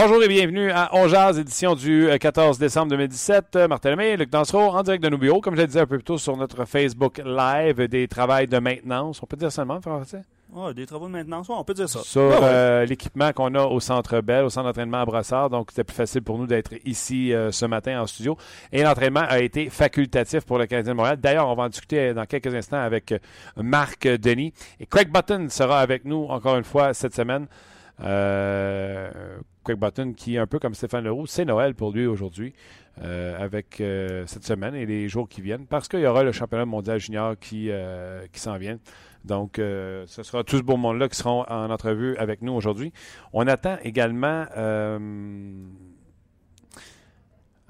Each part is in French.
Bonjour et bienvenue à On Jazz, édition du 14 euh, décembre 2017. Euh, Martin Lemay, Luc Dansereau, en direct de nos bureaux, comme je le disais un peu plus tôt sur notre Facebook Live, des travaux de maintenance. On peut dire seulement, français? Ouais, des travaux de maintenance, on peut dire ça. Sur euh, l'équipement qu'on a au Centre Bell, au centre d'entraînement à Brassard. Donc, c'était plus facile pour nous d'être ici ce matin en studio. Et l'entraînement a été facultatif pour le Canadien de Montréal. D'ailleurs, on va en discuter dans quelques instants avec Marc Denis. Et Craig Button sera avec nous encore une fois cette semaine. Euh, Craig Button, qui est un peu comme Stéphane Leroux, c'est Noël pour lui aujourd'hui, euh, avec euh, cette semaine et les jours qui viennent, parce qu'il y aura le championnat mondial junior qui, qui s'en vient. Donc, ce sera tout ce beau monde-là qui seront en entrevue avec nous aujourd'hui. On attend également.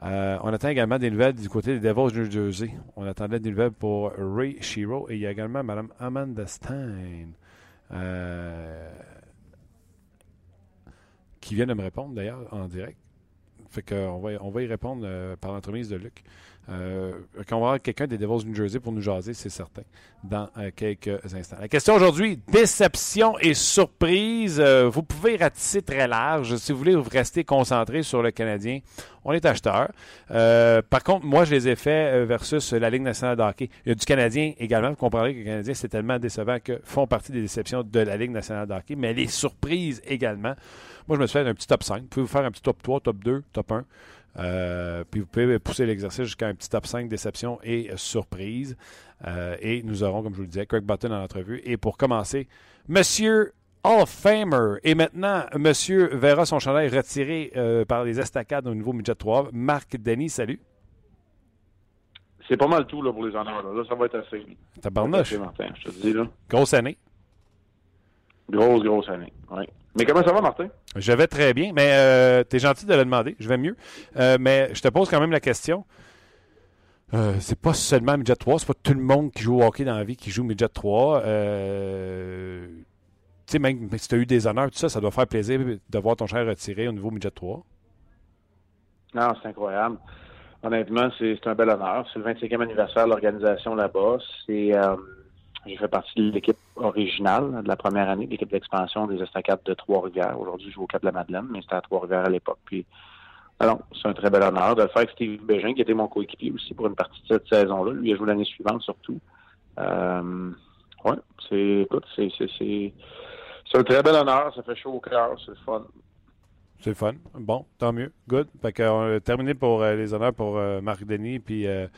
on attend également des nouvelles du côté des Devils New Jersey. On attendait des nouvelles pour Ray Shiro et il y a également Mme Amanda Stein. Qui vient de me répondre d'ailleurs en direct. Fait qu'on va, on va y répondre euh, par l'entremise de Luc. Euh, on va avoir quelqu'un des Devils New Jersey pour nous jaser, c'est certain, dans euh, quelques instants. La question aujourd'hui, déception et surprise. Euh, vous pouvez ratisser très large. Si vous voulez vous rester concentré sur le Canadien, on est acheteur. par contre, moi, je les ai faits versus la Ligue nationale de hockey. Il y a du Canadien également. Vous comprendrez que le Canadien, c'est tellement décevant que font partie des déceptions de la Ligue nationale de hockey, mais les surprises également. Moi, je me suis fait un petit top 5. Vous pouvez vous faire un petit top 3, top 2, top 1. Euh, puis vous pouvez pousser l'exercice jusqu'à un petit top 5 déception et surprise. Euh, et nous aurons, comme je vous le disais, Craig Button en entrevue. Et pour commencer, Monsieur Hall of Famer. Et maintenant, Monsieur verra son chandail retiré euh, par les estacades au niveau midget 3. Marc Denis, salut. C'est pas mal tout là, pour les honneurs. Là. ça va être assez. Tabarnouche. je te dis. Là. Grosse année. Grosse, grosse année. Oui. Mais comment ça va, Martin? Je vais très bien, mais euh, tu es gentil de le demander. Je vais mieux. Euh, mais je te pose quand même la question. Euh, c'est pas seulement Midget 3, c'est pas tout le monde qui joue au hockey dans la vie qui joue Midget 3. Euh, tu sais, même si tu as eu des honneurs, tout ça, ça doit faire plaisir de voir ton cher retiré au niveau Midget 3. Non, c'est incroyable. Honnêtement, c'est un bel honneur. C'est le 25e anniversaire de l'organisation là-bas. C'est j'ai fait partie de l'équipe originale de la première année, l'équipe d'expansion des Estacades de Trois-Rivières. Aujourd'hui, je joue au Cap de la Madeleine, mais c'était à Trois-Rivières à l'époque. Puis, alors, c'est un très bel honneur de le faire avec Steve Bégin, qui était mon coéquipier aussi pour une partie de cette saison-là. Lui a joué l'année suivante surtout. Euh, ouais, c'est, écoute, c'est, c'est, c'est, c'est un très bel honneur. Ça fait chaud au cœur. C'est le fun. C'est fun. Bon, tant mieux. Good. Fait qu'on a terminé pour euh, les honneurs pour euh, Marc Denis. Puis, euh,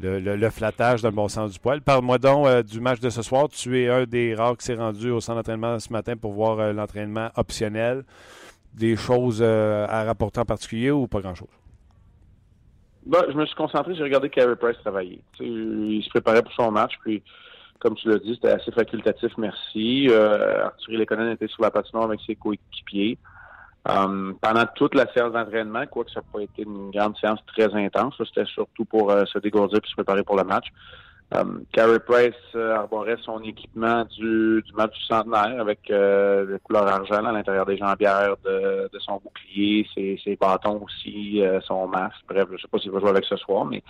le, flattage dans le bon sens du poil. Parle-moi donc du match de ce soir. Tu es un des rares qui s'est rendu au centre d'entraînement ce matin pour voir l'entraînement optionnel. Des choses à rapporter en particulier ou pas grand-chose? Ben, je me suis concentré, j'ai regardé Carey Price travailler. il se préparait pour son match, puis comme tu l'as dit, c'était assez facultatif, merci. Arthur Lekonen était sur la patinoire avec ses coéquipiers. Euh, pendant toute la séance d'entraînement, quoique ça n'a pas été une grande séance très intense, c'était surtout pour euh, se dégourdir et se préparer pour le match. Um, Carey Price arborait son équipement du, du match du centenaire avec euh, les couleurs argent à l'intérieur des jambières de, son bouclier, ses, ses bâtons aussi, son masque. Bref, je ne sais pas s'il va jouer avec ce soir, mais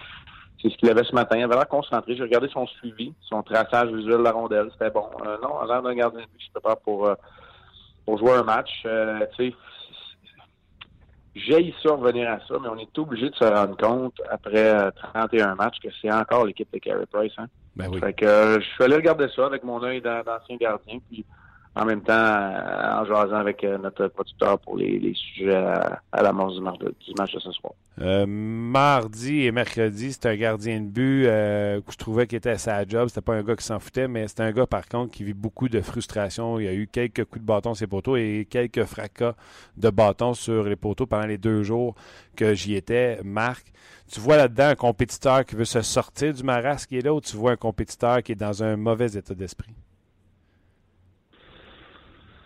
c'est ce qu'il avait ce matin. Il avait l'air concentré. J'ai regardé son suivi, son traçage visuel de la rondelle. C'était bon. non, à l'air d'un gardien de but qui se prépare pour, pour jouer un match. J'ai ça revenir à ça, mais on est obligé de se rendre compte après 31 euh, matchs que c'est encore l'équipe de Carey Price. Hein? Ben oui. Fait que euh, je suis allé regarder ça avec mon œil d'ancien gardien, puis en même temps en jasant avec notre producteur pour les, sujets à, la l'amorce du, du, match de ce soir. mardi et mercredi, c'était un gardien de but que je trouvais qu'il était à sa job. C'était pas un gars qui s'en foutait, mais c'était un gars par contre qui vit beaucoup de frustration. Il y a eu quelques coups de bâton sur ses poteaux et quelques fracas de bâton sur les poteaux pendant les deux jours que j'y étais. Marc, tu vois là-dedans un compétiteur qui veut se sortir du marasme qui est là ou tu vois un compétiteur qui est dans un mauvais état d'esprit?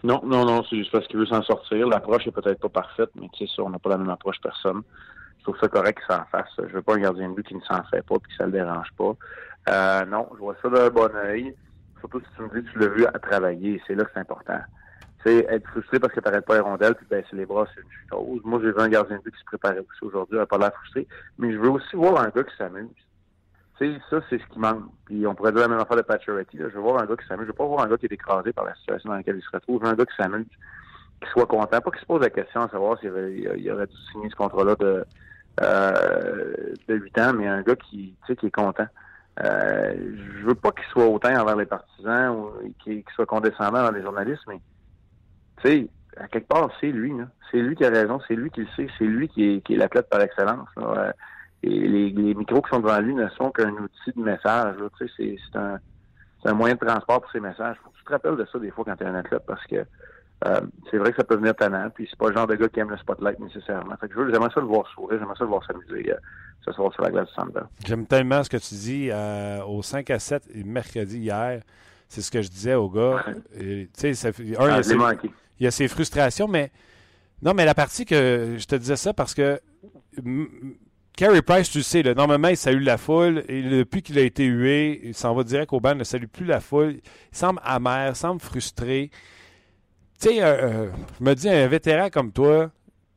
Non, non, non, c'est juste parce qu'il veut s'en sortir. L'approche est peut-être pas parfaite, mais tu sais ça, on n'a pas la même approche personne. Je trouve ça correct qu'il s'en fasse. Je veux pas un gardien de but qui ne s'en fait pas et que ça le dérange pas. Euh, non, je vois ça d'un bon oeil. Surtout si tu me dis que tu l'as vu à travailler. C'est là que c'est important. Tu sais, être frustré parce que tu n'arrêtes pas les rondelles puis baisser les bras, c'est une chose. Moi, j'ai vu un gardien de but qui se préparait aussi aujourd'hui, n'a pas l'air frustré. Mais je veux aussi voir un gars qui s'amuse. Sais, ça, c'est ce qui manque. Puis on pourrait dire la même affaire de Pacioretty. Je veux voir un gars qui s'amuse. Je veux pas voir un gars qui est écrasé par la situation dans laquelle il se retrouve. Je veux un gars qui s'amuse, qui soit content. Pas qu'il se pose la question à savoir s'il aurait, aurait dû signer ce contrat-là de, euh, de 8 ans, mais un gars qui, qui est content. Euh, je veux pas qu'il soit autant envers les partisans ou qu'il soit condescendant dans les journalistes, mais tu sais, à quelque part, c'est lui. C'est lui qui a raison, c'est lui qui le sait, c'est lui qui est, qui est l'athlète par excellence. Là. Et les, les, micros qui sont devant lui ne sont qu'un outil de message. Tu sais, c'est un, un moyen de transport pour ces messages. Faut que tu te rappelles de ça des fois quand tu es un athlète parce que euh, c'est vrai que ça peut venir tannant, puis c'est pas le genre de gars qui aime le spotlight nécessairement. Fait que j'aimerais ça le voir sourire, j'aimerais ça le voir s'amuser euh, ce soir sur la glace du. J'aime tellement ce que tu dis euh, au 5 à 7 mercredi hier. C'est ce que je disais au gars. Tu sais, ça fait, un, ah, il, y a ses, il, y a ses, frustrations, mais non, mais la partie que je te disais ça parce que Carey Price, tu le sais, normalement, il salue la foule. Et depuis qu'il a été hué, il s'en va direct au banc, il ne salue plus la foule. Il semble amer, semble frustré. Tu sais, euh, euh, je me dis, un vétéran comme toi,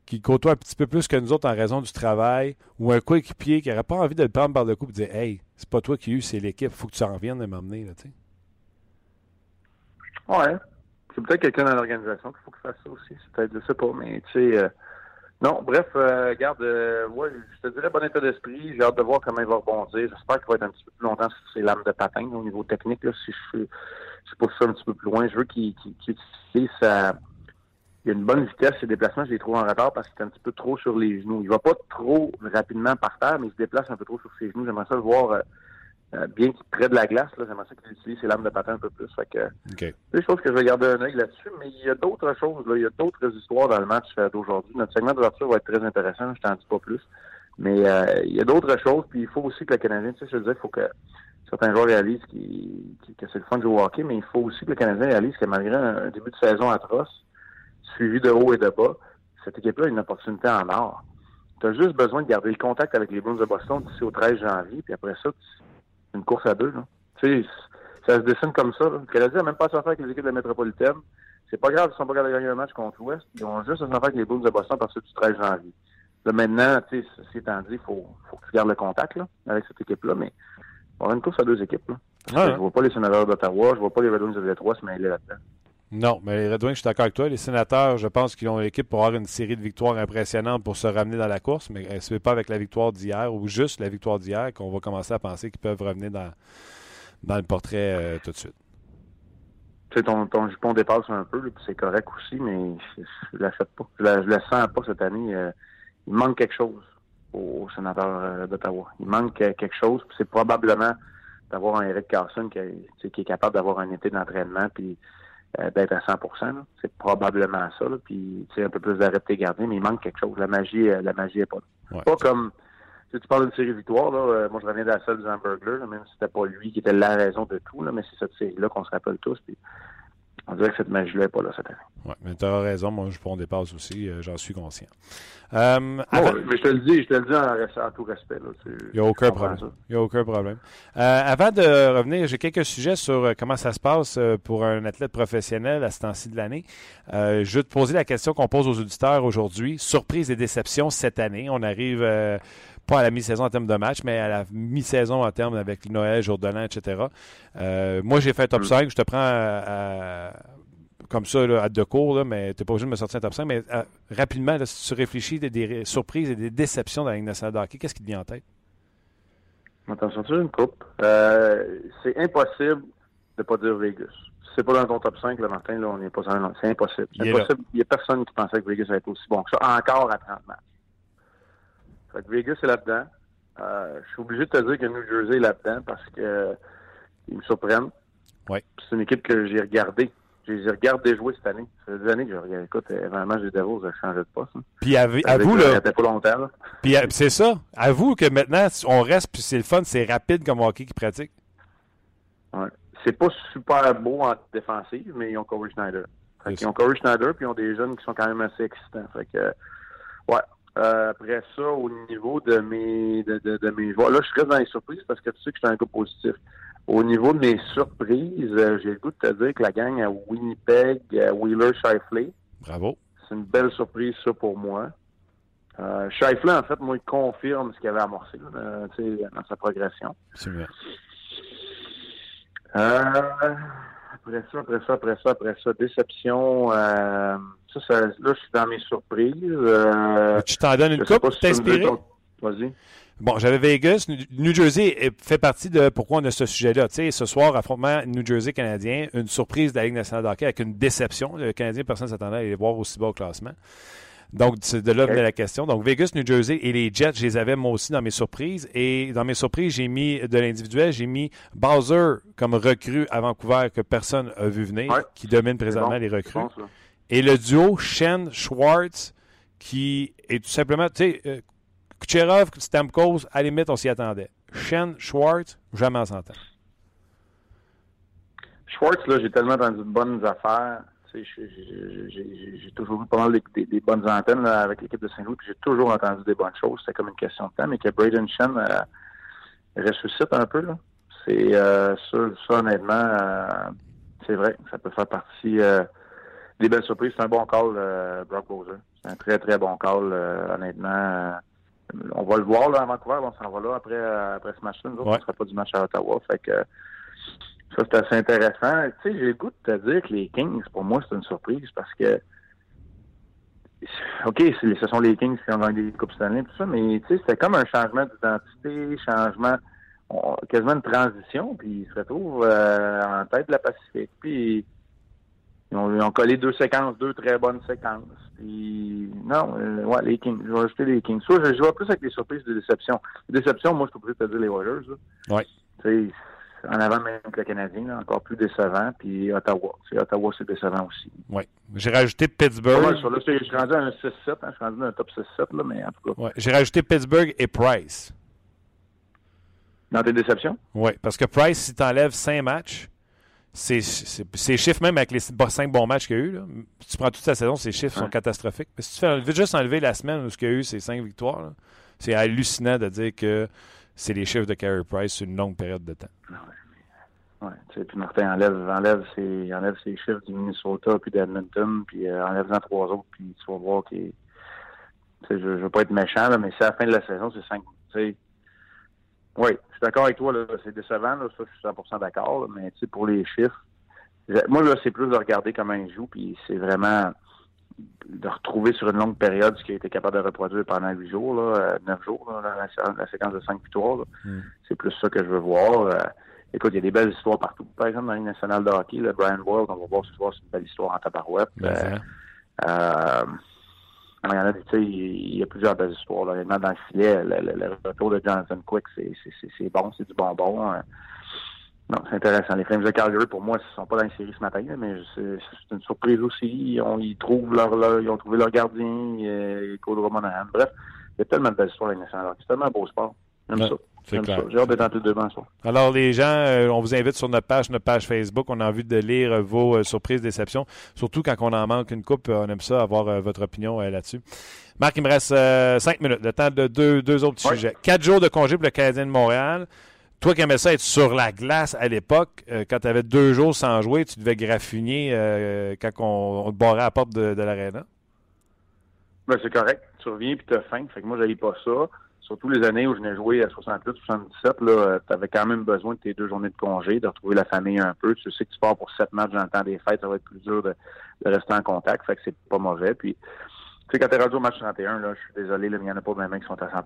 qui côtoie un petit peu plus que nous autres en raison du travail, ou un coéquipier qui n'aurait pas envie de le prendre par le cou et dire Hey, c'est pas toi qui eu, c'est l'équipe, faut que tu en reviennes de m'emmener. Là, ouais. C'est peut-être quelqu'un dans l'organisation qu'il faut qu'il fasse ça aussi. C'est peut-être, je sais pas, mais tu sais. Euh, non, bref, euh, garde, euh, ouais, je te dirais bon état d'esprit. J'ai hâte de voir comment il va rebondir. J'espère qu'il va être un petit peu plus longtemps sur ses lames de patin au niveau technique. Là, si je, je pousse ça un petit peu plus loin, je veux qu'il qu utilise sa... Il a une bonne vitesse, ses déplacements, je les trouve en retard parce qu'il est un petit peu trop sur les genoux. Il va pas trop rapidement par terre, mais il se déplace un peu trop sur ses genoux. J'aimerais ça le voir euh, euh, bien qu'il près de la glace, là, j'aimerais ça qu'il utilise ses lames de patin un peu plus. Fait que, okay. Des choses que je vais garder un œil là-dessus, mais il y a d'autres choses, là, il y a d'autres histoires dans le match euh, d'aujourd'hui. Notre segment d'ouverture va être très intéressant, je t'en dis pas plus. Mais euh, il y a d'autres choses, puis il faut aussi que le Canadien, tu sais, je veux dire, il faut que certains joueurs réalisent qui, que c'est le fun de jouer au hockey, mais il faut aussi que le Canadien réalise que malgré un, début de saison atroce, suivi de haut et de bas, cette équipe-là a une opportunité en or. Tu as juste besoin de garder le contact avec les Bruins de Boston d'ici au 13 janvier, puis après ça, une course à deux. Là. Tu sais, ça se dessine comme ça. Là. Le Canadien n'a même pas à faire avec les équipes de la métropolitaine. C'est pas grave, ils sont pas capables de gagner un match contre l'Ouest. Ils ont juste à faire avec les Bulls de Boston parce que du 13 janvier. Là, maintenant, tu sais, ceci étant dit, il faut, faut que tu gardes le contact là, avec cette équipe-là, mais on a une course à deux équipes. Là. Ah Je vois pas les sénateurs d'Ottawa, je vois pas les Red Wings de Détroit se mêler là-dedans. Non, mais les Red Wings, je suis d'accord avec toi. Les sénateurs, je pense qu'ils ont l'équipe pour avoir une série de victoires impressionnantes pour se ramener dans la course, mais euh, ce n'est pas avec la victoire d'hier ou juste la victoire d'hier qu'on va commencer à penser qu'ils peuvent revenir dans, dans le portrait euh, tout de suite. Tu sais, ton, ton jupon dépasse un peu, c'est correct aussi, mais je ne l'achète pas. Je ne le sens pas cette année. Euh, il manque quelque chose aux sénateurs d'Ottawa. Il manque quelque chose. C'est probablement d'avoir un Eric Carson qui, qui est capable d'avoir un été d'entraînement puis euh, d'être à 100% C'est probablement ça. Là. Puis, tu sais, un peu plus d'arrêter garder, mais il manque quelque chose. La magie, euh, la magie est pas là. Pas comme, tu, tu parles d'une série victoire, là. Euh, moi, je reviens de la seule du Hamburglar, même si c'était pas lui qui était la raison de tout, là, mais c'est cette série-là qu'on se rappelle tous. Puis, on dirait que cette magie-là n'est pas là cette année. Oui, mais tu as raison. Moi, je prends des passes aussi. j'en suis conscient. Euh, mais je te le dis, je te le dis en, tout respect. Il n'y a aucun problème. Il y a aucun problème. Euh, avant de revenir, j'ai quelques sujets sur euh, comment ça se passe pour un athlète professionnel à ce temps-ci de l'année. je vais te poser la question qu'on pose aux auditeurs aujourd'hui. Surprise et déception cette année. On arrive pas à la mi-saison en termes de match, mais à la mi-saison en termes avec Noël, jour de l'an, etc. moi, j'ai fait top 5. Mm. Je te prends à comme ça à deux cours, mais tu n'es pas obligé de me sortir un top 5. Mais euh, rapidement, si tu réfléchis des, des, surprises et des déceptions dans la Ligue nationale de hockey, qu'est-ce qui te vient en tête? On t'en sortir une coupe? Euh, c'est impossible de pas dire Vegas. Si c'est pas dans ton top 5, le matin, là, on n'est pas dans C'est impossible. C'est impossible. Il n'y a personne qui pensait que Vegas allait être aussi bon que ça, encore à 30 matchs. Fait que Vegas est là-dedans. Euh, je suis obligé de te dire que New Jersey est là-dedans parce que euh, ils me surprennent. Ouais. C'est une équipe que j'ai regardée. Je les regardé jouer cette année. Ça fait des années que je regarde. Écoute, vraiment, j'ai des Devils a changé de poste. Hein. Puis à, vous, là. pas longtemps, là. Puis c'est ça. Avoue que maintenant, on reste, puis c'est le fun, c'est rapide comme hockey qui pratique. Ouais. C'est pas super beau en défensive, mais ils ont Corey Schneider. ils ont Corey Schneider, puis ils ont des jeunes qui sont quand même assez excitants. Fait que, ouais. Euh, après ça, au niveau de mes de, de, de mes joueurs, là, je reste dans les surprises parce que tu sais que je suis un gars positif. Au niveau de mes surprises, euh, j'ai le goût de te dire que la gang à Winnipeg, à Wheeler Shifley. Bravo. C'est une belle surprise, ça, pour moi. Euh, Shifley, en fait, moi, il confirme ce qu'il avait amorcé là, dans sa progression. C'est vrai. Euh, après ça, après ça, après ça, après ça, déception. Euh, ça, ça, là, je suis dans mes surprises. Euh, tu t'en donnes une coupe pour t'inspirer? Vas-y. Bon, j'avais Vegas. New Jersey fait partie de pourquoi on a ce sujet-là. Tu sais, ce soir, affrontement New Jersey canadien, une surprise de la Ligue nationale de hockey avec une déception. Le Canadien, personne ne s'attendait à aller voir aussi bas au classement. Donc, c'est de là venait la question. Donc, Vegas, New Jersey et les Jets, je les avais moi aussi dans mes surprises. Et dans mes surprises, j'ai mis de l'individuel, j'ai mis Bowser comme recrue à Vancouver que personne n'a vu venir, qui domine présentement les recrues. et le duo Shen-Schwartz, qui est tout simplement, tu sais, euh, Kucherov, Stamkos, à la limite, on s'y attendait. Shen, Schwartz, jamais on s'entend. Schwartz, là, j'ai tellement entendu de bonnes affaires. J'ai toujours eu pas mal des, bonnes antennes avec l'équipe de Saint-Louis, puis j'ai toujours entendu des bonnes choses. C'est comme une question de temps, mais que Braden Shen euh, ressuscite un peu. C'est euh, ça, honnêtement, euh, c'est vrai. Ça peut faire partie des belles surprises. C'est un bon call, Brock Bowser. C'est un très, très bon call, honnêtement. on va le voir là, à Vancouver, on s'en va là après, après ce match-là. Nous autres, ne sera pas du match à Ottawa. Fait que ça, c'est assez intéressant. Tu sais, j'ai le goût de te dire que les Kings, pour moi, c'est une surprise parce que OK, ce sont les Kings qui ont gagné des Coupes Stanley, tout ça, mais tu sais, c'était comme un changement d'identité, changement, quasiment une transition, puis ils se retrouvent euh, en tête de la Pacifique. Puis ils ont, collé deux séquences, deux très bonnes séquences. Puis non, euh, ouais, les Kings. Je vais ajouter les Kings. Ça, je, vois plus avec les surprises de déception. Les déceptions, moi, je peux peut-être te dire les Warriors. Oui. Tu sais, en avant même que le Canadien, encore plus décevant. Puis Ottawa. C'est Ottawa, c'est décevant aussi. Oui. J'ai rajouté Pittsburgh. Ouais, je suis rendu à un 6-7. Hein, je suis rendu dans un top 6-7, là, mais en tout cas. Ouais. J'ai rajouté Pittsburgh et Price. Dans tes déceptions? Oui, parce que Price, si tu enlèves 5 matchs, ces chiffres, même avec les 5 bons matchs qu'il y a eu, là, si tu prends toute sa saison, ces chiffres sont catastrophiques. Mais si tu fais juste enlever la semaine où il y a eu ces 5 victoires, c'est hallucinant de dire que c'est les chiffres de Carey Price sur une longue période de temps. Ouais, puis Martin enlève, enlève, ses, enlève ses chiffres du Minnesota puis d'Edmonton, puis euh, enlève-en trois autres, puis tu vas voir qu'il je, je veux pas être méchant, là, mais c'est à la fin de la saison, c'est cinq. Oui, je suis d'accord avec toi, c'est décevant, là, ça, je suis 100% d'accord, mais pour les chiffres, moi, là, c'est plus de regarder comment il joue, puis c'est vraiment de retrouver sur une longue période ce qu'il a été capable de reproduire pendant huit jours, là, euh, neuf jours, là, la, séquence de cinq victoires. Mm. C'est plus ça que je veux voir. Euh, écoute, il y a des belles histoires partout. Par exemple, dans la nationale de hockey, le Brian World, on va voir ce soir, c'est une belle histoire en tabarouette. Euh, euh, il y en a, tu sais, il y a plusieurs belles histoires. Là. Dans le filet, le, retour de Jonathan Quick, c'est bon, c'est du bonbon. Hein. Non, c'est intéressant. Les Flames de Calgary, pour moi, ils sont pas dans la série ce matin, mais c'est une surprise aussi. Ils, trouvent leur, ils ont trouvé leur gardien, euh, Cole Monahan. Bref, il y a tellement de belles histoires. C'est tellement un beau sport. J'aime ça. J'ai hâte d'être entre deux ça. Alors, les gens, euh, on vous invite sur notre page, notre page Facebook. On a envie de lire euh, vos euh, surprises, déceptions. Surtout quand on en manque une coupe, on aime ça, avoir votre opinion là-dessus. Marc, il me reste cinq minutes. Le temps de deux, deux autres sujets. Quatre jours de congé pour le Canadien de Montréal. Toi qui aimais ça être sur la glace à l'époque, quand tu avais deux jours sans jouer, tu devais graffiner quand on, te barrait à la porte de, de l'aréna? Ben, c'est correct. Tu reviens et tu as faim. Fait que moi, j'allais pas ça surtout les années où je n'ai joué à 68, 77, là, tu avais quand même besoin de tes deux journées de congé, de retrouver la famille un peu. Tu sais que tu pars pour sept matchs dans le temps des fêtes, ça va être plus dur de, rester en contact, fait que c'est pas mauvais. Puis, tu sais, quand t'es rendu au match 31, là, je suis désolé, il n'y en a pas de qui sont à 100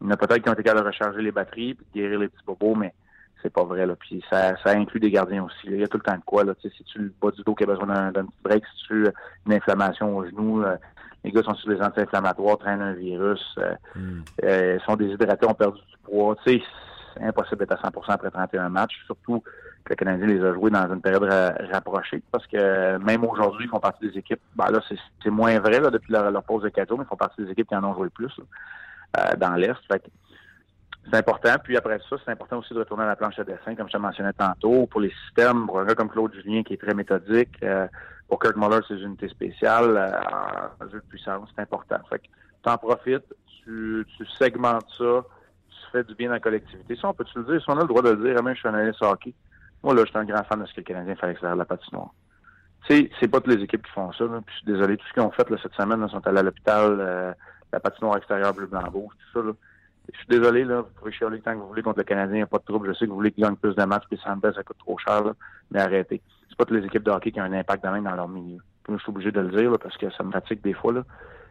Il y en a peut-être qui ont été capables de recharger les batteries puis de guérir les petits bobos, mais c'est pas vrai. Là. Puis ça, ça inclut des gardiens aussi. Il y a tout le temps de quoi. Là. Si tu le bas du dos qui a besoin d'un, petit break, si tu as une inflammation au genou, euh, les gars sont sur les anti-inflammatoires, traînent un virus, euh, hmm. euh, sont déshydratés, ont perdu du poids. Tu sais, c'est impossible d'être à 100% après 31 matchs, surtout le Canadien les a joués dans une période rapprochée, parce que même aujourd'hui, ils font partie des équipes, ben là, c'est moins vrai là, depuis leur, pause de 4 jours, mais ils font partie des équipes qui en ont joué le plus dans l'Est. C'est important. Puis après ça, c'est important aussi de retourner à la planche de dessin, comme je te mentionnais tantôt, pour les systèmes, pour un gars comme Claude Julien qui est très méthodique, euh, pour Kirk Muller, c'est une unité spéciale euh, en jeu de puissance, c'est important. Fait que t'en profites, tu, tu segmentes ça, tu fais du bien dans la collectivité. Ça, on peut-tu le dire? Si on a le droit de le dire, même je suis un analyste hockey. Moi, là, je suis un grand fan de ce que le Canadien fait avec la patinoire. Tu c'est pas toutes les équipes qui font ça. Puis je suis désolé, tout ce qu'ils ont fait là, cette semaine, là, sont allés à l'hôpital, euh, la patinoire extérieure bleu blanc rouge, tout ça. Là. Je suis désolé, là, vous pouvez chialer tant que vous voulez contre le Canadien, il n'y a pas de trouble. Je sais que vous voulez qu'il gagne plus de matchs, puis Sanders, ça coûte trop cher, là, mais arrêtez. C'est pas toutes les équipes de hockey qui ont un impact de même dans leur milieu. Puis je suis obligé de le dire, là, parce que ça me fatigue des fois, là.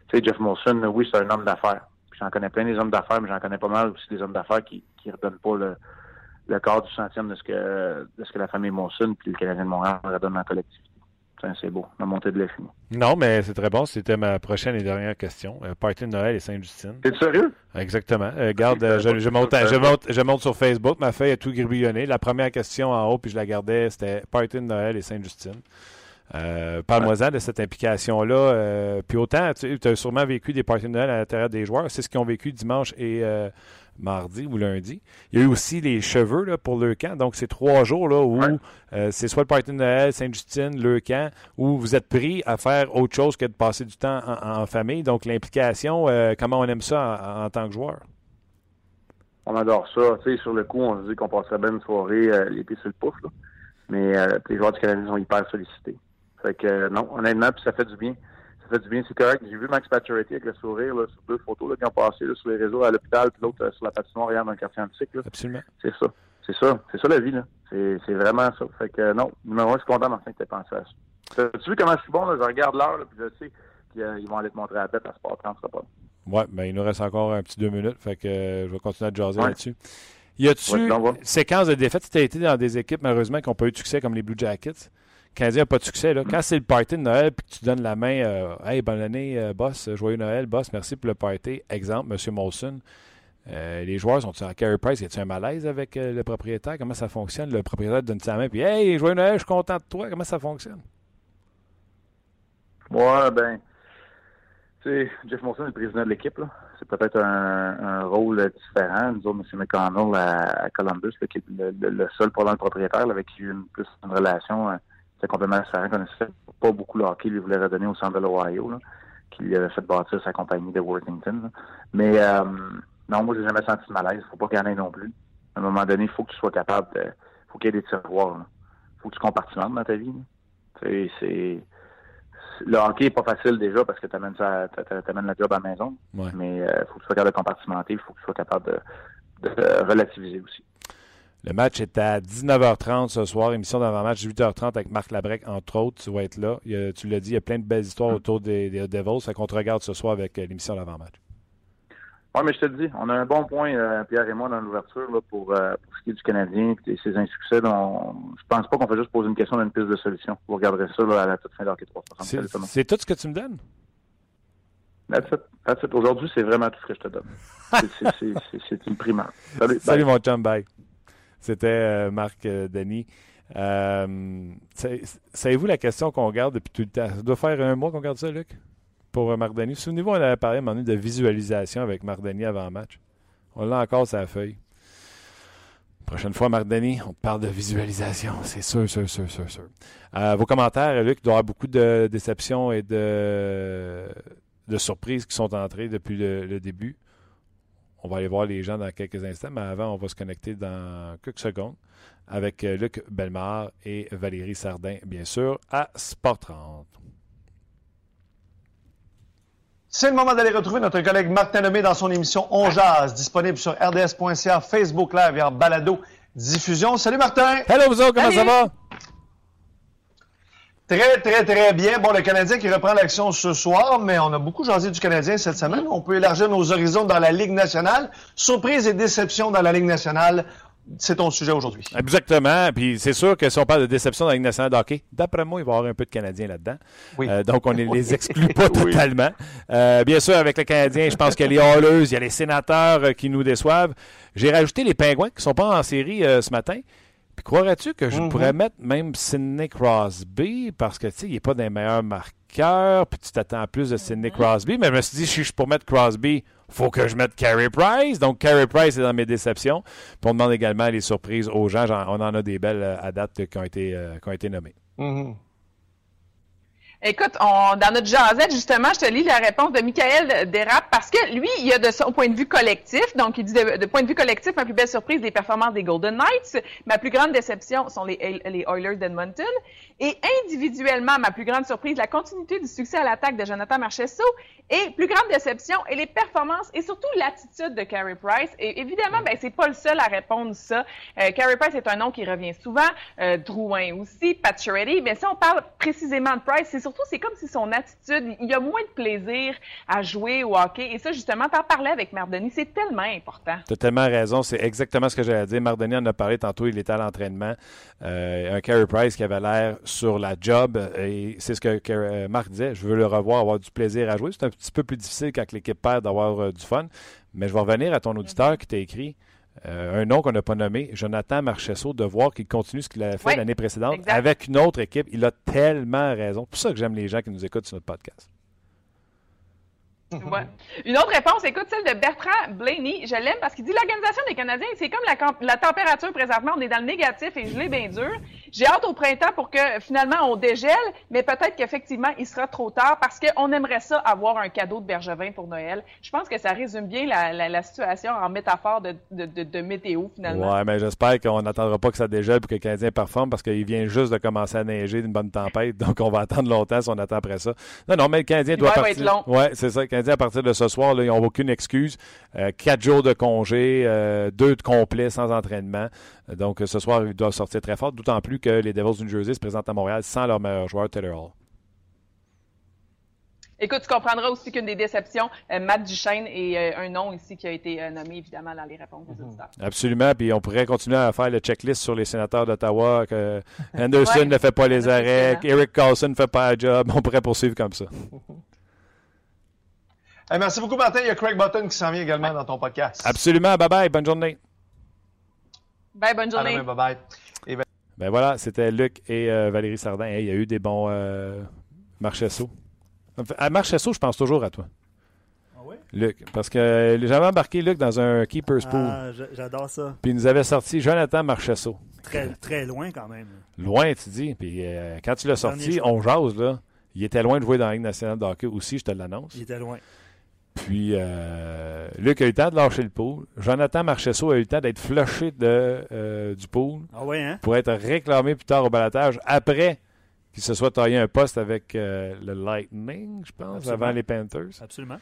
Tu sais, Jeff Molson, oui, c'est un homme d'affaires. J'en connais plein des hommes d'affaires, mais j'en connais pas mal aussi des hommes d'affaires qui qui redonnent pas le, le quart du centième de ce que de ce que la famille Molson puis le Canadien de Montréal redonne en collectivité c'est beau, la montée de l'effet. Non, mais c'est très bon. C'était ma prochaine et dernière question. Euh, party de Noël et Saint-Justine. T'es sérieux? Exactement. Euh, euh, je, monte, je, monte, sur Facebook. Ma feuille est tout gribillonnée. La première question en haut, puis je la gardais, c'était Party de Noël et Saint-Justine. Parle-moi-en de cette implication-là. puis autant, tu as sûrement vécu des parties de Noël à l'intérieur des joueurs. C'est ce qu'ils ont vécu dimanche et mardi ou lundi. Il y a eu aussi les cheveux là, pour le camp. Donc, c'est trois jours là, où euh, c'est soit le party de Noël, Sainte-Justine, le camp, où vous êtes pris à faire autre chose que de passer du temps en, famille. Donc, l'implication, euh, comment on aime ça en, tant que joueur? On adore ça. Tu sais, sur le coup, on se dit qu'on passerait bien une soirée euh, les pieds sur le pouf. Là. Mais les joueurs du Canadien sont hyper sollicités. Fait que non, honnêtement, puis ça fait du bien du bien, c'est correct. J'ai vu Max Pacioretty avec le sourire là, sur deux photos là, qui ont passé là, sur les réseaux à l'hôpital, puis l'autre euh, sur la patinoire hier dans le quartier antique. Là. Absolument. C'est ça. C'est ça. C'est ça la vie. là. C'est vraiment ça. Fait que non, numéro un, je suis content Martin que tu pensé à ça. Tu vu comment je suis bon? Là? Je regarde l'heure, puis je sais qu'ils vont aller te montrer la tête à Sport 30, pas. Ouais, ben il nous reste encore un petit deux minutes, fait que euh, je vais continuer à jaser là-dessus. Y a-tu une séquence de défaites? Tu as été dans des équipes, malheureusement, qui n'ont pas eu de succès, comme les Blue Jackets. Canadien n'a pas de succès. Là. Quand c'est le party de Noël puis que tu donnes la main, euh, Hey, bonne année, euh, boss, joyeux Noël, boss, merci pour le party. Exemple, M. Molson. Euh, les joueurs sont à Carey Price? Y a-t-il un malaise avec le propriétaire? Comment ça fonctionne? Le propriétaire donne sa main puis Hey, joyeux Noël, je suis content de toi. Comment ça fonctionne? Ouais, ben, tu sais, Jeff Molson est le président de l'équipe. C'est peut-être un, rôle différent. Nous autres, M. McConnell à, Columbus, qui est le, seul pour le propriétaire, avec qui une, plus une relation c'est complètement différent. connaissait pas beaucoup le hockey. Il voulait redonner au centre de l'Ohio, qui lui avait fait bâtir sa compagnie de Worthington. Mais euh, non, moi, j'ai jamais senti de malaise. faut pas qu'il y en ait non plus. À un moment donné, il faut que tu sois capable de... faut qu'il y ait des tiroirs. Il faut que tu compartimentes dans ta vie. C'est... Le hockey n'est pas facile déjà parce que tu amènes, ça, amènes la job à la maison. Mais il euh, faut que tu sois capable de compartimenter. Il faut que tu sois capable de relativiser aussi. Le match est à 19h30 ce soir, émission d'avant-match 8h30 avec Marc Labrec, entre autres. Tu vas être là. tu l'as dit, il y a plein de belles histoires autour des, des Devils. Fait qu'on te regarde ce soir avec euh, l'émission d'avant-match. Oui, mais je te le dis, on a un bon point, euh, Pierre et moi, dans l'ouverture pour, euh, pour, ce qui est du Canadien et ses insuccès. Donc, je pense pas qu'on fait juste poser une question d'une piste de solution. Vous regarderez ça à la toute fin d'Hockey 360. C'est tout ce que tu me donnes? That's it. That's it. Aujourd'hui, c'est vraiment tout ce que je te donne. c'est une primaire. Salut, Salut mon chum, bye. C'était euh, Marc euh, Denis. Euh, savez-vous la question qu'on garde depuis tout le temps? Ça doit faire un mois qu'on garde ça, Luc, pour Marc Denis. Souvenez-vous, on avait parlé à un moment donné de visualisation avec Marc Denis avant le match. On l'a encore sa feuille. Prochaine fois, Marc Denis, on parle de visualisation. C'est sûr, sûr, sûr, sûr, sûr. vos commentaires, Luc, il doit y avoir beaucoup de déceptions et de, de surprises qui sont entrées depuis le début. On va aller voir les gens dans quelques instants, mais avant, on va se connecter dans quelques secondes avec euh, Luc Belmar et Valérie Sardin, bien sûr, à Sport 30. C'est le moment d'aller retrouver notre collègue Martin Lemay dans son émission On Jazz, disponible sur rds.ca, Facebook Live et en balado diffusion. Salut Martin! Hello vous autres, comment ça va? Très, très, très bien. Bon, le Canadien qui reprend l'action ce soir, mais on a beaucoup jasé du Canadien cette semaine. On peut élargir nos horizons dans la Ligue nationale. Surprise et déception dans la Ligue nationale. c'est ton sujet aujourd'hui. Exactement. Puis c'est sûr que si on parle de déception dans la Ligue nationale de hockey, d'après moi, il va y avoir un peu de Canadiens là-dedans. Oui. Euh, donc, on ne les exclut pas totalement. Euh, bien sûr, avec les Canadiens, je pense qu'il y a les Hallers, il y a les sénateurs euh, qui nous déçoivent. J'ai rajouté les Pingouins qui ne sont pas en série ce matin. Puis croirais-tu que je Mhm. pourrais mettre même Sidney Crosby? Parce que, tu sais, il n'est pas des meilleurs marqueurs, puis tu t'attends plus de Sidney Crosby. Mais je me suis dit, si je suis pour mettre Crosby, faut que je mette Carey Price. Donc, Carey Price est dans mes déceptions. Puis on demande également les surprises aux gens. On en a des belles euh, à date qui ont été, euh, qui ont été nommées. Mhm. Écoute, dans notre jasette, justement, je te lis la réponse de Michael Dérap parce que lui, il a de son point de vue collectif, donc il dit de, de point de vue collectif, ma plus belle surprise, les performances des Golden Knights. Ma plus grande déception sont les, les Oilers d'Edmonton. Et individuellement, ma plus grande surprise, la continuité du succès à l'attaque de Jonathan Marchesso. Et plus grande déception, et les performances et surtout l'attitude de Carey Price. Et évidemment, ben, c'est pas le seul à répondre ça. Euh, Carey Price est un nom qui revient souvent. Euh, Drouin aussi, Pacioretty. Mais si on parle précisément de Price, c'est surtout, c'est comme si son attitude, il y a moins de plaisir à jouer au hockey. Et ça, justement, t'en parlais avec Mardoni, c'est tellement important. Tu as tellement raison. C'est exactement ce que j'allais dire. Mardoni en a parlé tantôt. Il était à l'entraînement. Euh, un Carey Price qui avait l'air sur la job. Et c'est ce que euh, Marc disait. Je veux le revoir, avoir du plaisir à jouer. C'est un petit peu plus difficile quand l'équipe perd d'avoir euh, du fun. Mais je vais revenir à ton auditeur qui t'a écrit. Euh, un nom qu'on n'a pas nommé, Jonathan Marchesso, de voir qu'il continue ce qu'il avait fait Oui, l'année précédente exact. avec une autre équipe. Il a tellement raison. C'est pour ça que j'aime les gens qui nous écoutent sur notre podcast. Ouais. Une autre réponse, écoute, celle de Bertrand Blaney. Je l'aime parce qu'il dit l'organisation des Canadiens, c'est comme la, la température présentement, on est dans le négatif et je l'ai bien dur. J'ai hâte au printemps pour que finalement on dégèle, mais peut-être qu'effectivement il sera trop tard parce qu'on aimerait ça avoir un cadeau de Bergevin pour Noël. Je pense que ça résume bien la, la- la situation en métaphore de, de, de- de météo finalement. Ouais, mais j'espère qu'on n'attendra pas que ça dégèle pour que le Canadien performe parce qu'il vient juste de commencer à neiger d'une bonne tempête. Donc, on va attendre longtemps si on attend après ça. Non, non, mais le Canadien doit L'hiver va partir. être long. Ouais, c'est ça. Le Canadien, à partir de ce soir, là, ils n'ont aucune excuse. Euh, quatre jours de congé, euh, deux de complet sans entraînement. Donc, ce soir, ils doivent sortir très fort, d'autant plus que les Devils du New Jersey se présentent à Montréal sans leur meilleur joueur, Taylor Hall. Écoute, tu comprendras aussi qu'une des déceptions, euh, Matt Duchesne est euh, un nom ici qui a été euh, nommé évidemment dans les réponses des auditeurs. Absolument. Puis on pourrait continuer à faire le checklist sur les sénateurs d'Ottawa, que Henderson Ouais. ne fait pas les arrêts. Eric Carlson ne fait pas la job. On pourrait poursuivre comme ça. Hey, merci beaucoup, Martin. Il y a Craig Button qui s'en vient également dans ton podcast. Absolument. Bye bye. Bonne journée. Bye, bonne journée. demain, bye bye. Ben voilà, c'était Luc et euh, Valérie Sardin. Hey, il y a eu des bons euh, Marchesso. À Marchesso, je pense toujours à toi, Ah oui? Luc. Parce que j'avais embarqué Luc dans un Keeper's Pool. Ah, j'a- j'adore ça. Puis il nous avait sorti Jonathan Marchesso. Très, très loin quand même. Loin, tu dis. Puis euh, quand tu l'as sorti, on jase, là. Il était loin de jouer dans la Ligue nationale de hockey aussi, je te l'annonce. Il était loin. Puis euh, Luc a eu le temps de lâcher le pool. Jonathan Marchesso a eu le temps d'être flushé de, euh, du pool Ah ouais, hein? pour être réclamé plus tard au balatage après qu'il se soit taillé un poste avec euh, le Lightning, je pense, Absolument. avant les Panthers. Absolument.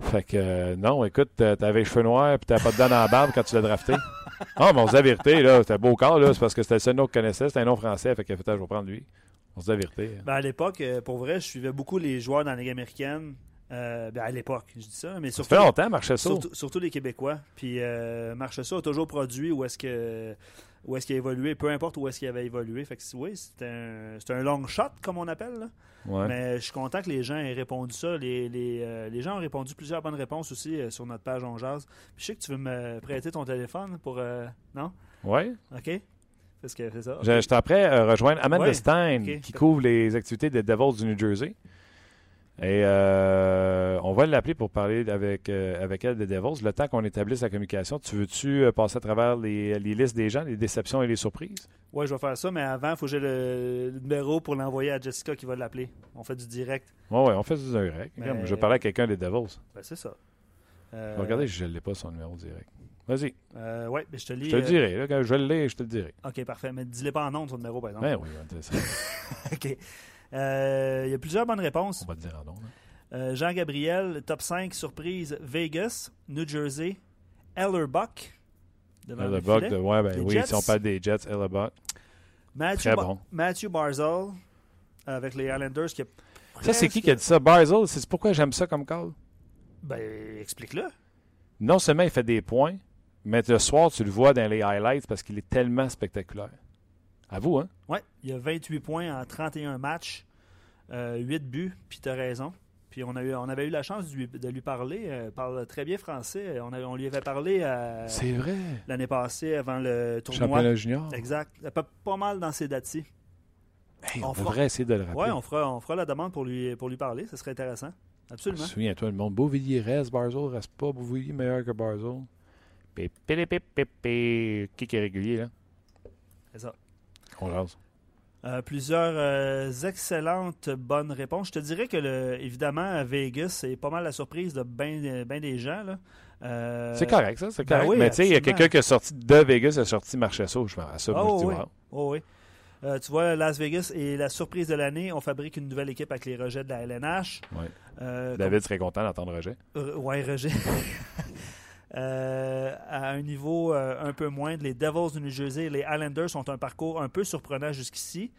Fait que non, écoute, t'avais les cheveux noirs puis t'avais pas de dents dans la barbe quand tu l'as drafté. Ah, mais on se vérité, là, c'était beau corps, là, c'est parce que c'était le seul nom qu'on connaissait, c'était un nom français, fait que je vais prendre lui. On se dit la vérité. Ben, à l'époque, pour vrai, je suivais beaucoup les joueurs dans la Ligue américaine. Euh, ben, à l'époque, je dis ça, mais Ça surtout, fait longtemps, Marchesso. surtout, surtout les Québécois. Puis euh, Marchessault a toujours produit où est-ce que où est-ce qu'il a évolué, peu importe où est-ce qu'il avait évolué. Fait que oui, c'est un, long shot, comme on appelle. là. Ouais. Mais je suis content que les gens aient répondu ça. Les, les, euh, les gens ont répondu plusieurs bonnes réponses aussi euh, sur notre page On Jazz. Puis je sais que tu veux me prêter ton téléphone pour. euh, non? Ouais. OK? Parce que c'est ça. Je, prêt à rejoindre Amanda Ouais, Stein, qui couvre les activités des Devils du New Jersey. Et euh, on va l'appeler pour parler avec, euh, avec elle des Devils. Le temps qu'on établisse la communication, tu veux-tu euh, passer à travers les, les listes des gens, les déceptions et les surprises? Ouais, je vais faire ça, mais avant, il faut que j'ai le, numéro pour l'envoyer à Jessica qui va l'appeler. On fait du direct. Oui, ouais, on fait du direct. Mais- Je vais parler à quelqu'un des Devils. Ben, c'est ça. Euh, Je ne l'ai pas, son numéro direct. Vas-y, euh, ouais, mais je te lis. je te le dirai. là, quand je le l'ai, je te le dirai. Ok, parfait. Mais dis-le pas en nom, son numéro, par exemple. Ben oui, on, te- ok. Euh, Il y a plusieurs bonnes réponses. on va dire en nom. là. Euh, Jean-Gabriel, top 5 surprise Vegas, New Jersey, Ellerbuck. de. Ouais, ben oui, Jets. si on parle des Jets, Hellebuck. Matthew, Très bon. Matthew Barzal avec les Islanders qui Ça, c'est qui qui a dit ça? Barzell, c'est pourquoi j'aime ça comme call? Ben, explique-le. non seulement il fait des points, Mais le soir, tu le vois dans les highlights parce qu'il est tellement spectaculaire. À vous, hein? Oui, il y a 28 points en 31 matchs, euh, 8 buts, puis tu as raison. Puis on, a eu, on avait eu la chance de lui, de lui parler. euh, parle très bien français. On, a- on lui avait parlé euh, C'est vrai. l'année passée avant le tournoi. Championnat junior. Exact. Pas, pas mal dans ses dates Hey, On on, fera- devrait essayer de le rappeler. Oui, on fera, on fera la demande pour lui, pour lui parler. Ce serait intéressant. Absolument. Souviens-toi, le monde. Beauvillier reste, Barzell reste pas. Beauvillier meilleur que Barzell. Pé, pé, pé, pé, pé, pé. Qui qui est régulier, là? C'est ça. On jase. Euh, plusieurs euh, excellentes bonnes réponses. Je te dirais que, le, évidemment, Vegas, c'est pas mal la surprise de bien ben des gens. là. Euh, C'est correct, ça. C'est ben correct. oui, Mais tu sais, il y a quelqu'un qui est sorti de Vegas, qui est sorti Marchesso. Je m'en à ça. Dis, oui. wow. Oh, oui. Euh, tu vois, Las Vegas est la surprise de l'année. On fabrique une nouvelle équipe avec les rejets de la LNH. Ouais. Euh, David serait content d'entendre Roger. Euh, ouais, rejet. Euh, à un niveau euh, un peu moindre, les Devils du New Jersey et les Islanders ont un parcours un peu surprenant jusqu'ici.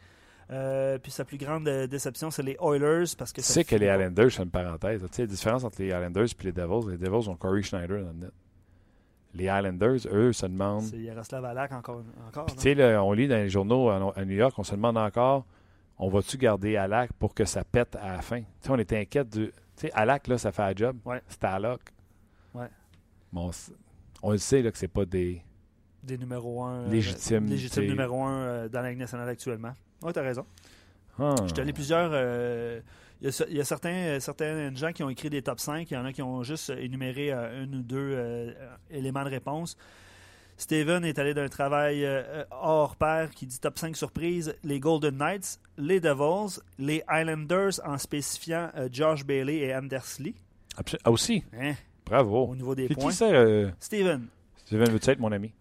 Euh, puis sa plus grande déception, c'est les Oilers parce que Tu sais que les. Islanders, c'est une parenthèse. Tu sais, la différence entre les Islanders et les Devils, les Devils ont Corey Schneider dans le net. Les Islanders, eux, se demandent. C'est Yaroslav Alak encore. encore tu sais, on lit dans les journaux à, New York, on se demande encore, on va-tu garder Alak pour que ça pète à la fin? Tu sais, on était inquiète du. Tu sais, Alak, là, ça fait un job. Ouais. C'était Alak. Bon, on le sait, là, que c'est pas des. Des numéros 1. Légitimes, légitimes t'sais. numéro 1 dans la Ligue nationale actuellement. Oui, tu as raison. Ah. Je te plusieurs. euh, Il y, a, ce- il y a certains, euh, certains gens qui ont écrit des top 5. Il y en a qui ont juste énuméré euh, un ou deux euh, éléments de réponse. Steven est allé d'un travail euh, euh, hors pair qui dit top 5 surprises les Golden Knights, les Devils, les Islanders en spécifiant euh, Josh Bailey et Anders Lee. Absol- Ah, aussi? Hein, Bravo. au niveau des points. qui c'est, euh, Steven, Steven, veux-tu être mon ami?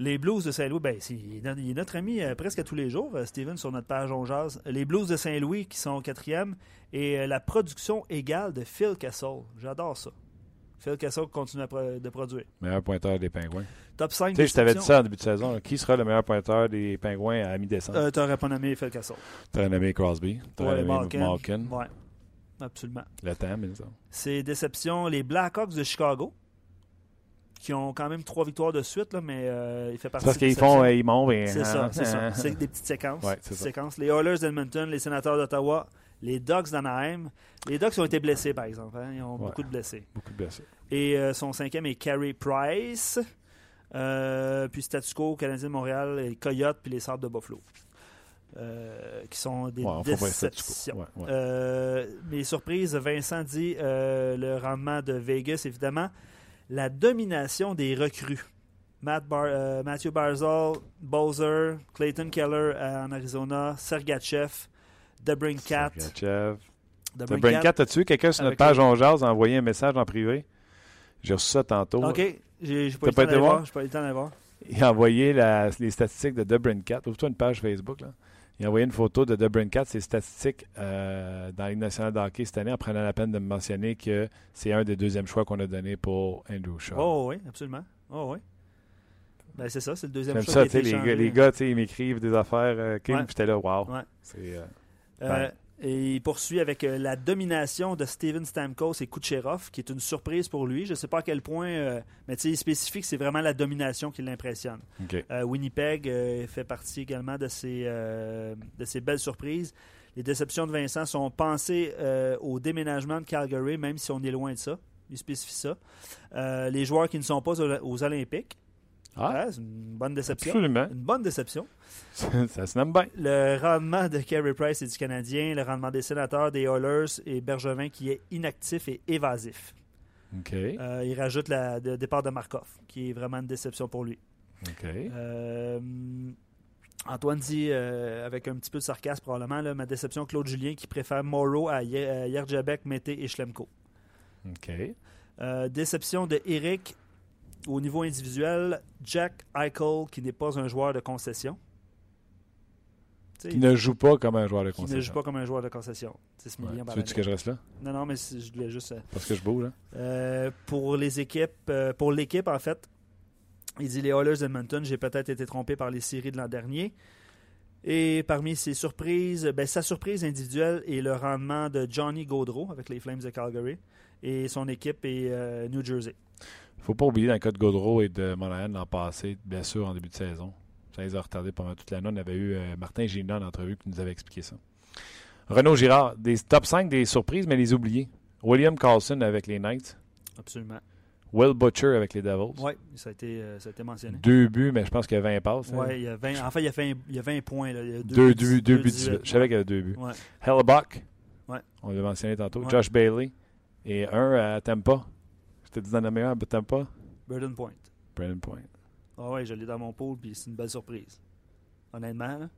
Les Blues de Saint-Louis, ben, c'est- il, est notre- ami euh, presque à tous les jours, euh, Steven, sur notre page On Jase. Les Blues de Saint-Louis qui sont quatrième et euh, la production égale de Phil Kessel. J'adore ça. Phil Kessel continue à pro- de produire. Meilleur pointeur des Pingouins. Top 5 Tu sais, je t'avais dit ça en début de saison. là. Qui sera le meilleur pointeur des Pingouins à mi-décembre? Euh, T'aurais pas nommé Phil Kessel. T'aurais nommé Crosby. T'aurais Ouais, nommé Malkin. Malkin. Ouais, absolument. Le temps, mais ça. C'est déception. Les Blackhawks de Chicago qui ont quand même trois victoires de suite, là, mais euh, il fait C'est partie parce qu'ils font, euh, ils montent. et- C'est ça, c'est Ah, ça. C'est des petites séquences. Ouais, c'est Petites ça. séquences. Les Oilers d'Edmonton, les Sénateurs d'Ottawa, les Ducks d'Anaheim. Les Ducks ont été blessés, par exemple. hein. Ils ont Ouais. beaucoup de blessés. Beaucoup de blessés. Et euh, son cinquième est Carey Price. Euh, puis statu quo, Canadien de Montréal, les Coyotes, puis les Sables de Buffalo. Euh, qui sont des Ouais, déceptions. Ouais, ouais. Euh, mes surprises, Vincent dit euh, le rendement de Vegas, évidemment. La domination des recrues. Matt Bar- Matthew Barzal, Bowser, Clayton Keller en Arizona, Sergachev, Debrincat. Sergachev. Debrincat. As-tu vu quelqu'un sur notre page le- On Jase a envoyé un message en privé? J'ai reçu ça tantôt. OK, j'ai pas, eu pas pas eu le temps d'aller voir. Il a envoyé la- les statistiques de Debrincat. Ouvre-toi une page Facebook. Là. Il a envoyé une photo de Debrincat, ses statistiques euh, dans la Ligue nationale de hockey cette année, en prenant la peine de me mentionner que c'est un des deuxièmes choix qu'on a donné pour Andrew Shaw. Oh oui, absolument. Oh oui. Ben, c'est ça, c'est le deuxième choix ça, qui a été les, gars- les ils m'écrivent des affaires, euh, King, Ouais. j'étais là, wow. Ouais. C'est, euh, Ouais. Et il poursuit avec euh, la domination de Steven Stamkos et Kucherov, qui est une surprise pour lui. Je ne sais pas à quel point, euh, mais il spécifie que c'est vraiment la domination qui l'impressionne. Euh, Winnipeg euh, fait partie également de ces, de ces belles surprises. Les déceptions de Vincent sont pensées au déménagement de Calgary, même si on est loin de ça. Il spécifie ça. Les joueurs qui ne sont pas aux Olympiques. Ah, c'est une bonne déception. absolument. Une bonne déception. ça se nomme bien. Le rendement de Carey Price et du Canadien, le rendement des sénateurs, des Oilers et Bergevin qui est inactif et évasif. OK. Euh, il rajoute la- le départ de Markov, qui est vraiment une déception pour lui. OK. Euh, Antoine dit, euh, avec un petit peu de sarcasme probablement, là, ma déception, Claude Julien qui préfère Morrow à Ye- à Yerjabek, Mété et Schlemko. OK. Déception de Eric au niveau individuel, Jack Eichel qui n'est pas un joueur de concession. Qui ne joue pas comme un joueur de qui ne concession. joue pas comme un joueur de concession. 6 Ouais. Tu veux-tu année. que je reste là? Non, non, mais je voulais juste. euh, Parce que je bouge, là. euh, pour les équipes, euh, pour l'équipe, en fait, il dit les Oilers d'Edmonton, j'ai peut-être été trompé par les séries de l'an dernier. Et parmi ses surprises, ben, sa surprise individuelle est le rendement de Johnny Gaudreau avec les Flames de Calgary et son équipe est euh, New Jersey. Faut pas oublier dans le cas de Gaudreau et de Monahan l'an passé, bien sûr, en début de saison. Ça les a retardés pendant toute l'année. On avait eu euh, Martin Gina en entrevue qui nous avait expliqué ça. Renaud Girard, des top 5 des surprises, mais les oubliés. William Carlson avec les Knights. Absolument. Will Butcher avec les Devils. Oui, ça, a été, euh, ça a été mentionné. Deux buts, mais je pense qu'il y a 20 passes. hein. Ouais, il y a 20, en fait, il y a 20, il y a 20 points. Là. Il y a Deux, buts, buts, deux, buts, 18. 18. Je savais qu'il y avait deux buts. Ouais. Hellebuck, Ouais. on l'a mentionné tantôt. Ouais. Josh Bailey et un à Tampa. Te dis dans la meilleure à Tampa. Burden Point. Brandon Point. Ah ouais, je l'ai dans mon pool, puis c'est une belle surprise. Honnêtement, là,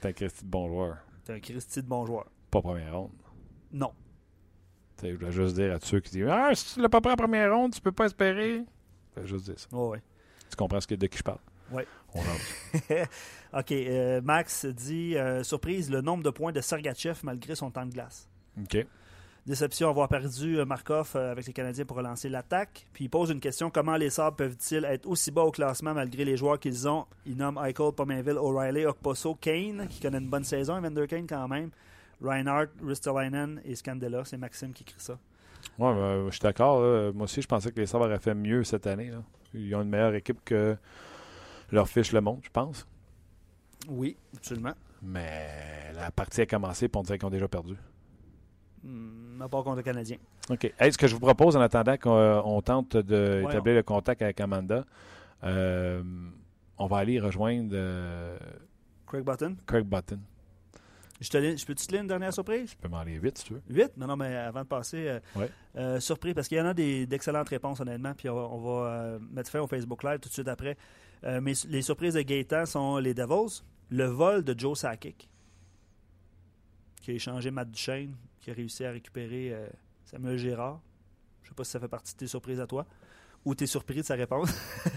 T'es un Christy de bon joueur. t'es un Christy de bon joueur. Pas première ronde. Non. Je voulais juste dire à ceux qui disent Ah, si tu l'as pas pris en première ronde, tu peux pas espérer. Je voulais juste dire ça. Ouais. Tu comprends ce que, de qui je parle? Ouais. On. OK, euh, Max dit euh, surprise, le nombre de points de Sergachev malgré son temps de glace. OK. Déception avoir perdu euh, Markov euh, avec les Canadiens pour relancer l'attaque. Puis il pose une question comment les Sabres peuvent-ils être aussi bas au classement malgré les joueurs qu'ils ont? Il nomme Eichel, Pominville, O'Reilly, Okposo, Kane, qui connaît une bonne saison, Evander Kane quand même. Reinhardt, Ristolainen et Scandella. C'est Maxime qui écrit ça. Ouais, ben, je suis d'accord. Moi aussi, je pensais que les Sabres auraient fait mieux cette année. là. Ils ont une meilleure équipe que leur fiche le montre, je pense. Oui, absolument. Mais la partie a commencé et on dirait qu'ils ont déjà perdu. Hmm, à part contre le Canadien. OK. Hey, ce que je vous propose en attendant qu'on euh, tente d'établir Ouais, le contact avec Amanda, euh, on va aller rejoindre euh, Craig Button. Craig Button. Je, te lis- je peux-tu te lire une dernière surprise? Je peux m'en aller vite si tu veux. Vite, non, non, mais avant de passer, euh, Ouais. euh, surpris, parce qu'il y en a d'excellentes réponses, honnêtement, puis on va, on va, euh, mettre fin au Facebook Live tout de suite après. Mais les surprises de Gaëtan sont les Devils, le vol de Joe Sakic, qui a échangé Matt Duchesne, qui a réussi à récupérer euh, Samuel Gérard. Je sais pas si ça fait partie de tes surprises à toi, ou t'es surpris de sa réponse.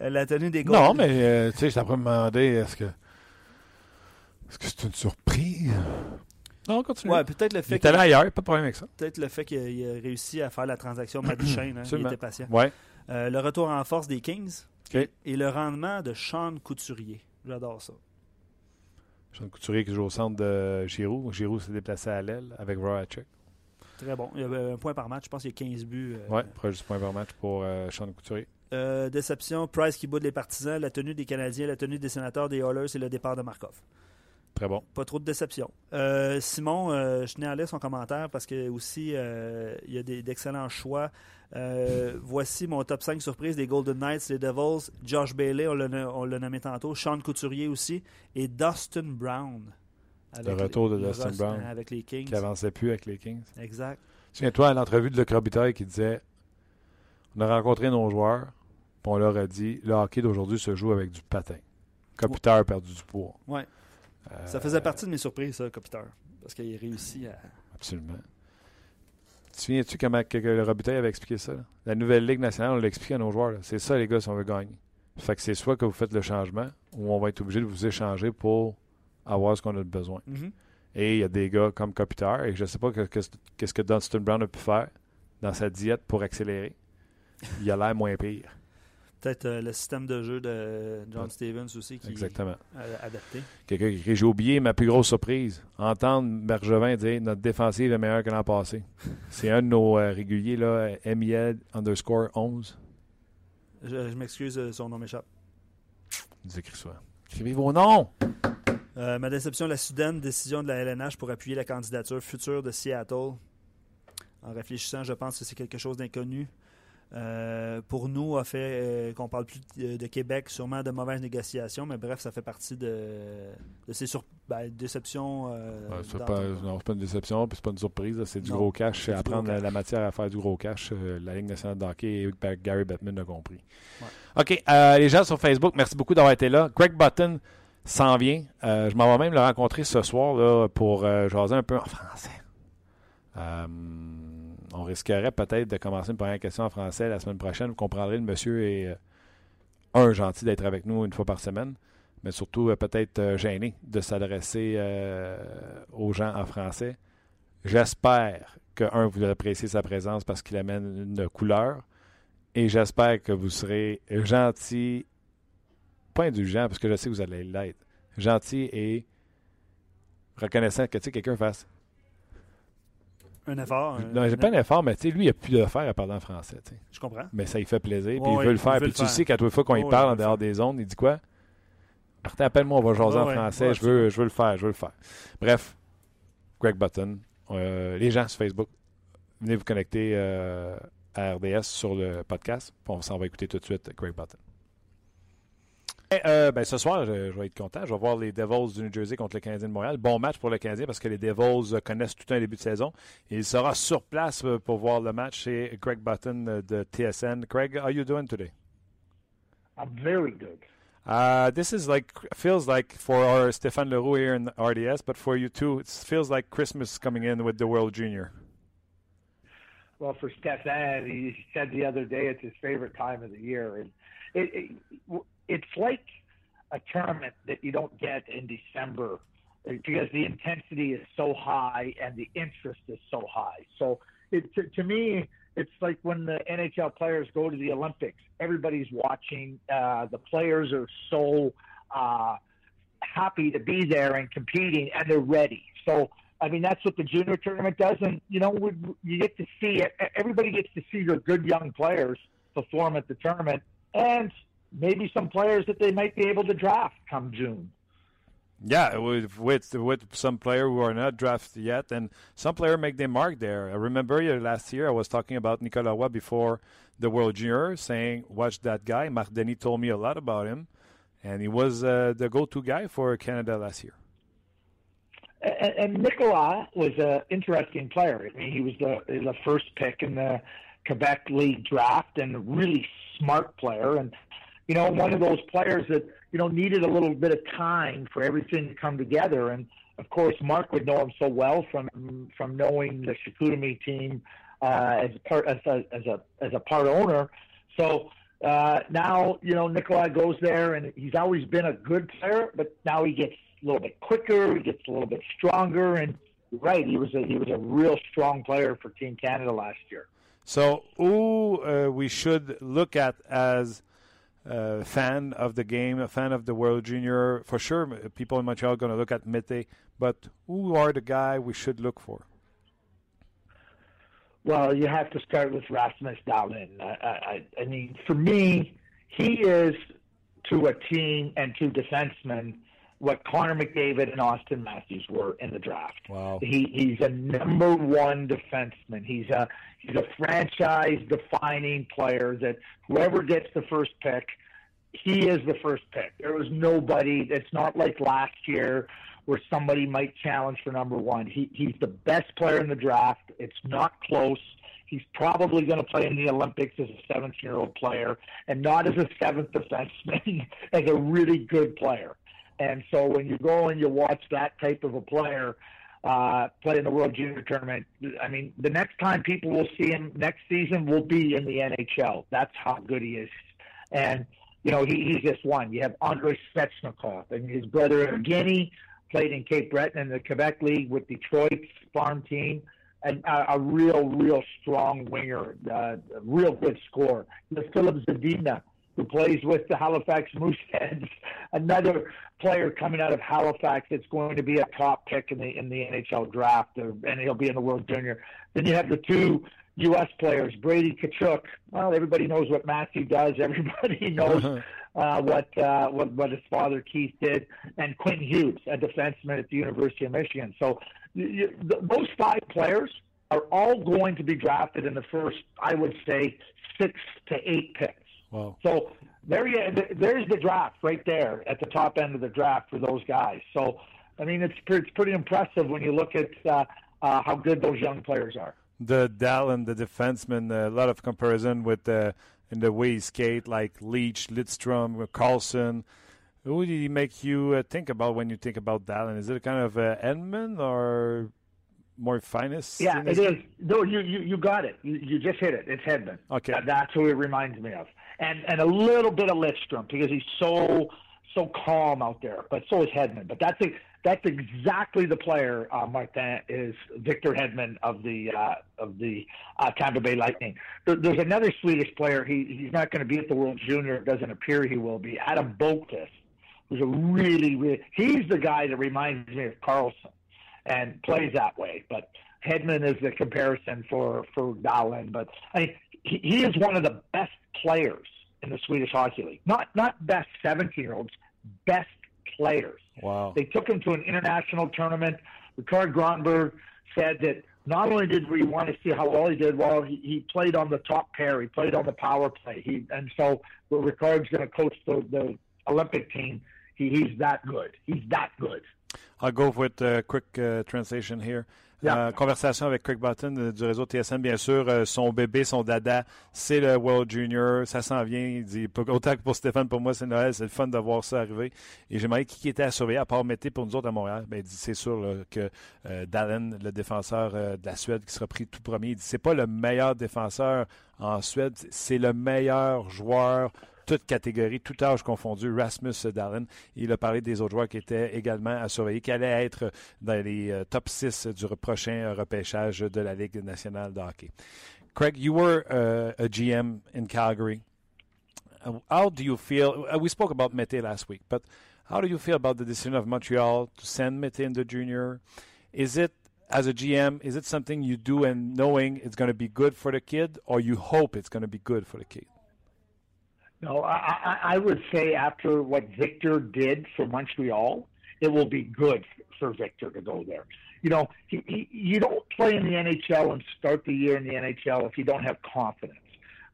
Euh, la tenue des Golden- Non, mais euh, tu sais, je me demander est-ce que. Est-ce que c'est une surprise? Non, continue. Ouais, peut-être le fait ailleurs, pas de problème avec ça. peut-être le fait qu'il a, réussi à faire la transaction Matt Duchesne, hein, il était patient. Ouais. Euh, le retour en force des Kings OK. et le rendement de Sean Couturier. J'adore ça. Jean Couturier qui joue au centre de Giroud. Giroud s'est déplacé à l'aile avec Voracek. Très bon. Il y avait un point par match. Je pense qu'il y a 15 buts. euh, Ouais, proche du point par match pour euh, Sean Couturier. euh, déception, Price qui boude les partisans, la tenue des Canadiens, la tenue des sénateurs, des Oilers et le départ de Markov. Très bon. Pas trop de déception. Euh, Simon, je tenais à lire son commentaire parce que aussi il y a d'excellents choix. Euh, voici mon top 5 surprises des Golden Knights, les Devils, Josh Bailey, on l'a nommé tantôt, Sean Couturier aussi, et Dustin Brown. Le retour de le Dustin Brown. Avec les Kings. Qui avançait plus avec les Kings. Exact. Souviens-toi à l'entrevue de Luc Robitaille qui disait On a rencontré nos joueurs, puis on leur a dit le hockey d'aujourd'hui se joue avec du patin. Kopitar a perdu du poids. Ouais. Euh, Ça faisait partie de mes surprises, ça, Kopitar. Parce qu'il a réussi à. Absolument. Tu te souviens-tu comment que, que le Robitaille avait expliqué ça? là? La nouvelle Ligue nationale, on l'explique à nos joueurs. C'est ça, les gars, si on veut gagner. Fait que c'est soit que vous faites le changement, ou on va être obligé de vous échanger pour avoir ce qu'on a besoin. Mhm. Et il y a des gars comme Kopitar, et je ne sais pas que- que- qu'est-ce que Dunstan Brown a pu faire dans sa diète pour accélérer. Il a l'air moins pire. Peut-être euh, le système de jeu de John. Stevens aussi qui Exactement. est adapté. Quelqu'un qui écrit J'ai oublié ma plus grosse surprise. Entendre Bergevin dire Notre défensive est meilleure que l'an passé. C'est un de nos euh, réguliers, là, MIL underscore 11. Je, je m'excuse, euh, son nom m'échappe. Il nous écrit ça. Écrivez vos noms. Euh, ma déception, la soudaine décision de la LNH pour appuyer la candidature future de Seattle. En réfléchissant, je pense que c'est quelque chose d'inconnu. Euh, pour nous, a fait euh, qu'on parle plus de, de Québec, sûrement de mauvaises négociations, mais bref, ça fait partie de, de ces sur, ben, déceptions. euh, Ouais, c'est pas, non, c'est pas une déception, puis c'est pas une surprise. C'est du Non, gros cash. c'est C'est du à prendre gros la, la matière à faire du gros cash. Euh, la Ligue nationale de hockey et Gary Bettman a compris. Ouais. OK. euh, les gens sur Facebook, merci beaucoup d'avoir été là. Greg Button s'en vient. Je m'en vais même le rencontrer ce soir là, pour jaser un peu en français. On risquerait peut-être de commencer une première question en français la semaine prochaine. Vous comprendrez, le monsieur est euh, un gentil d'être avec nous une fois par semaine, mais surtout euh, peut-être euh, gêné de s'adresser aux gens en français. J'espère que, un, vous appréciez sa présence parce qu'il amène une couleur, et j'espère que vous serez gentil, pas indulgent, parce que je sais que vous allez l'être, gentil et reconnaissant que quelqu'un fasse. Un effort. un- Non, c'est pas un effort, mais tu sais, lui, il a plus de faire à parler en français. Je comprends. Mais ça, il fait plaisir. Puis il veut le faire. Puis tu sais qu'à toute fois qu'on Ouais, parle en dehors des zones, il dit quoi? Partez, appelle-moi, on va jaser en ouais. français. Ouais, je, veux, je veux le faire, je veux le faire. Bref, Greg Button. Euh, les gens sur Facebook, venez vous connecter euh, à RDS sur le podcast. Puis on s'en va écouter tout de suite Greg Button. Et, euh, ben, ce soir, je, je vais être content. Je vais voir les Devils du New Jersey contre le Canadien de Montréal. Bon match pour le Canadien parce que les Devils euh, connaissent tout un début de saison. Il sera sur place euh, pour voir le match. C'est Greg Button euh, de TSN. Craig, how are you doing today? I'm very good. Uh, this is like feels like for our Stéphane Leroux here in RDS, but for you too, it feels like Christmas coming in with the World Junior. Well, for Stefan, he said the other day it's his favorite time of the year, and it, it it's like a tournament that you don't get in December because the intensity is so high and the interest is so high. So it to, to me, it's like when the NHL players go to the Olympics. Everybody's watching. Uh, the players are so uh, happy to be there and competing, and they're ready. So I mean, that's what the junior tournament does, and you know, we, you get to see it. Everybody gets to see the good young players perform at the tournament, and maybe some players that they might be able to draft come June. Yeah, with with with some player who are not drafted yet, and some player make their mark there. I remember last year I was talking about Nicolas before the World Junior, saying, "Watch that guy." Marc Denis told me a lot about him, and he was uh, the go-to guy for Canada last year. And, and Nicolas was an interesting player. I mean, he was the the first pick in the Quebec League draft, and a really smart player, and you know, one of those players that you know needed a little bit of time for everything to come together. And of course, Mark would know him so well from from knowing the Chicoutimi team uh, as part as a as a as a part owner. So uh, now you know Nikolai goes there, and he's always been a good player, but now he gets a little bit quicker, he gets a little bit stronger, and right, he was a he was a real strong player for Team Canada last year. So, who uh, we should look at as a fan of the game, a fan of the World Junior? For sure, people in Montreal are going to look at Mete, but who are the guy we should look for? Well, you have to start with Rasmus Dahlin. I, I, I mean, for me, he is to a team and to defensemen what Connor McDavid and Austin Matthews were in the draft. Wow. He he's a number one defenseman. He's a he's a franchise defining player that whoever gets the first pick, he is the first pick. There was nobody it's not like last year where somebody might challenge for number one. He he's the best player in the draft. It's not close. He's probably going to play in the Olympics as a 17 year old player and not as a seventh defenseman, as a really good player. And so when you go and you watch that type of a player uh, play in the World Junior Tournament, I mean, the next time people will see him next season will be in the NHL. That's how good he is. And, you know, he, he's just one. You have Andrei Svechnikov and his brother Evgeny played in Cape Breton in the Quebec League with Detroit's farm team. And a, a real, real strong winger, uh, a real good scorer. Philip Zadina, who plays with the Halifax Mooseheads, another player coming out of Halifax that's going to be a top pick in the in the NHL draft, or, and he'll be in the World Junior. Then you have the two U.S. players, Brady Kachuk. Well, everybody knows what Matthew does. Everybody knows uh, what, uh, what what his father Keith did, and Quinn Hughes, a defenseman at the University of Michigan. So you, you, th- those five players are all going to be drafted in the first, I would say, six to eight picks. Wow. So there you, there's the draft right there at the top end of the draft for those guys. So I mean, it's it's pretty impressive when you look at uh, uh, how good those young players are. The Dallin, the defenseman, a lot of comparison with the in the way he skate, like Leach, Lidstrom, Carlson. Who do he make you uh, think about when you think about Dallin? Is it kind of uh, Edmund or more finest? Yeah, it is. No, you, you you got it. You, you just hit it. It's Hedman. Okay. That- that's who it reminds me of, and and a little bit of Lidstrom because he's so so calm out there. But so is Hedman. But that's a, that's exactly the player uh, Martin is Victor Hedman of the uh, of the uh, Tampa Bay Lightning. There, there's another Swedish player. He he's not going to be at the World Junior. It doesn't appear he will be. Adam Boquist, who's a really really he's the guy that reminds me of Carlson and plays that way. But Hedman is the comparison for for Dahlen, but I he, he is one of the best players in the Swedish Hockey League. Not not best 17 year olds, best players. Wow. They took him to an international tournament. Ricard Gronberg said that not only did we want to see how well he did, well, he, he played on the top pair. He played on the power play. He and so well, Ricard's going to coach the, the Olympic team. He, he's that good. He's that good. I'll go with a quick uh, translation here. Yeah. Euh, conversation avec Craig Button euh, du réseau TSN, bien sûr. Euh, son bébé, son dada, c'est le World Junior. Ça s'en vient. Il dit, autant que pour Stéphane, pour moi, c'est Noël. C'est le fun de voir ça arriver. Et j'ai demandé qui était à surveiller, à part Mété pour nous autres à Montréal. Ben, il dit, c'est sûr là, que euh, Dallin, le défenseur de la Suède, qui sera pris tout premier, il dit, c'est pas le meilleur défenseur en Suède, c'est le meilleur joueur toute catégorie, tout âge confondu, Rasmus Dallin. Il a parlé des autres joueurs qui étaient également à surveiller, qui allaient être dans les euh, top 6 du prochain repêchage de la Ligue nationale de hockey. Craig, you were uh, a GM in Calgary. Uh, How do you feel? uh, we spoke about Mete last week, but how do you feel about the decision of Montreal to send Mete in the junior? Is it, as a GM, is it something you do and knowing it's going to be good for the kid, or you hope it's going to be good for the kid? No, I, I, would say after what Victor did for Montreal, it will be good for Victor to go there. You know, he, he, you don't play in the NHL and start the year in the NHL if you don't have confidence.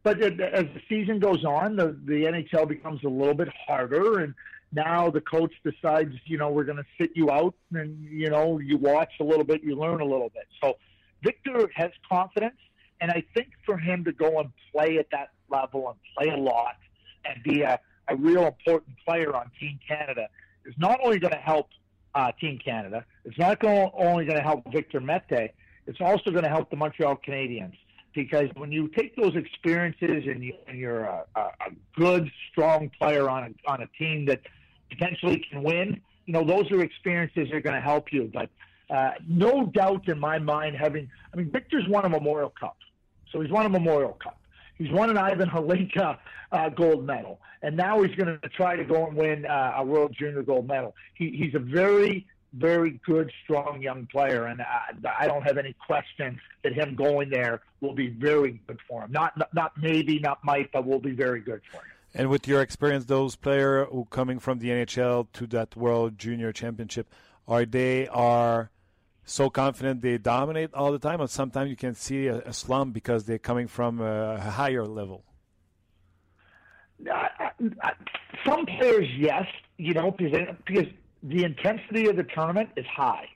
But as the season goes on, the, the NHL becomes a little bit harder, and now the coach decides, you know, we're going to sit you out, and you know, you watch a little bit, you learn a little bit. So Victor has confidence, and I think for him to go and play at that level and play a lot and be a, a real important player on Team Canada is not only going to help uh, Team Canada, it's not only going to help Victor Mete, it's also going to help the Montreal Canadiens. Because when you take those experiences and, you, and you're a, a, a good, strong player on a, on a team that potentially can win, you know, those are experiences that are going to help you. But uh, no doubt in my mind, having, I mean, Victor's won a Memorial Cup. So he's won a Memorial Cup. He's won an Ivan Halinka uh, gold medal, and now he's going to try to go and win uh, a World Junior gold medal. He, he's a very, very good, strong young player, and I, I don't have any question that him going there will be very good for him. Not, not, not maybe, not might, but will be very good for him. And with your experience, those players who coming from the NHL to that World Junior Championship, are they are so confident they dominate all the time, or sometimes you can see a, a slump because they're coming from a higher level? I, I, some players, yes, you know, because, because the intensity of the tournament is high,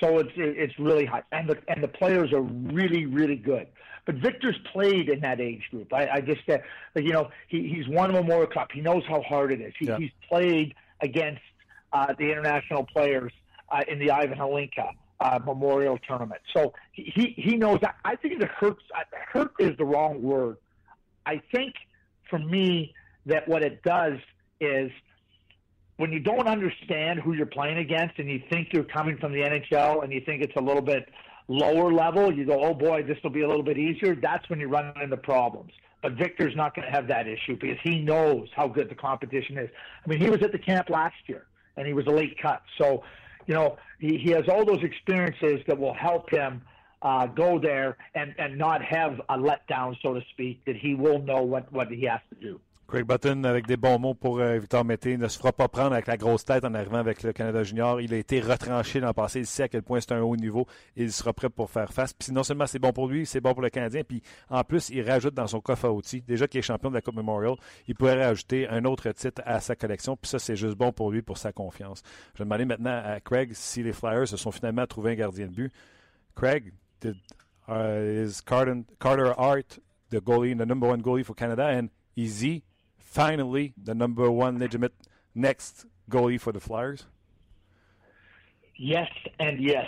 so it's it's really high, and the and the players are really really good. But Victor's played in that age group. I, I just, uh, you know, he, he's won a Memorial Cup. He knows how hard it is. He, Yeah. He's played against uh, the international players uh, in the Ivan Halinka uh, Memorial Tournament. So he, he, knows that. I think it hurts. Hurt is the wrong word. I think for me that what it does is when you don't understand who you're playing against and you think you're coming from the NHL and you think it's a little bit lower level, you go, oh boy, this will be a little bit easier. That's when you run into problems. But Victor's not going to have that issue because he knows how good the competition is. I mean, he was at the camp last year and he was a late cut. So, you know, he, he has all those experiences that will help him uh, go there and, and not have a letdown, so to speak, that he will know what, what he has to do. Craig Button, avec des bons mots pour euh, Victor Mété, ne se fera pas prendre avec la grosse tête en arrivant avec le Canada Junior. Il a été retranché l'an passé. Il sait à quel point c'est un haut niveau. Il sera prêt pour faire face. Puis non seulement c'est bon pour lui, c'est bon pour le Canadien. Puis en plus, il rajoute dans son coffre à outils, déjà qu'il est champion de la Coupe Memorial, il pourrait rajouter un autre titre à sa collection. Puis ça, c'est juste bon pour lui, pour sa confiance. Je vais demander maintenant à Craig si les Flyers se sont finalement trouvé un gardien de but. Craig, did, uh, is Carter, Carter Hart the goalie, the number one goalie for Canada, and is he finally the number one legitimate next goalie for the Flyers? Yes and yes.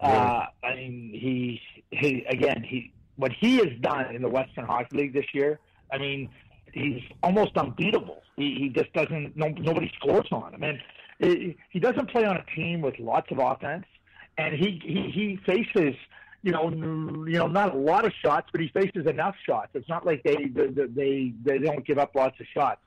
Uh, I mean, he, he again, he what he has done in the Western Hockey League this year. I mean, he's almost unbeatable. He, he just doesn't. No, nobody scores on him, and he, he doesn't play on a team with lots of offense. And he he, he faces. You know, you know, not a lot of shots, but he faces enough shots. It's not like they they they, they don't give up lots of shots,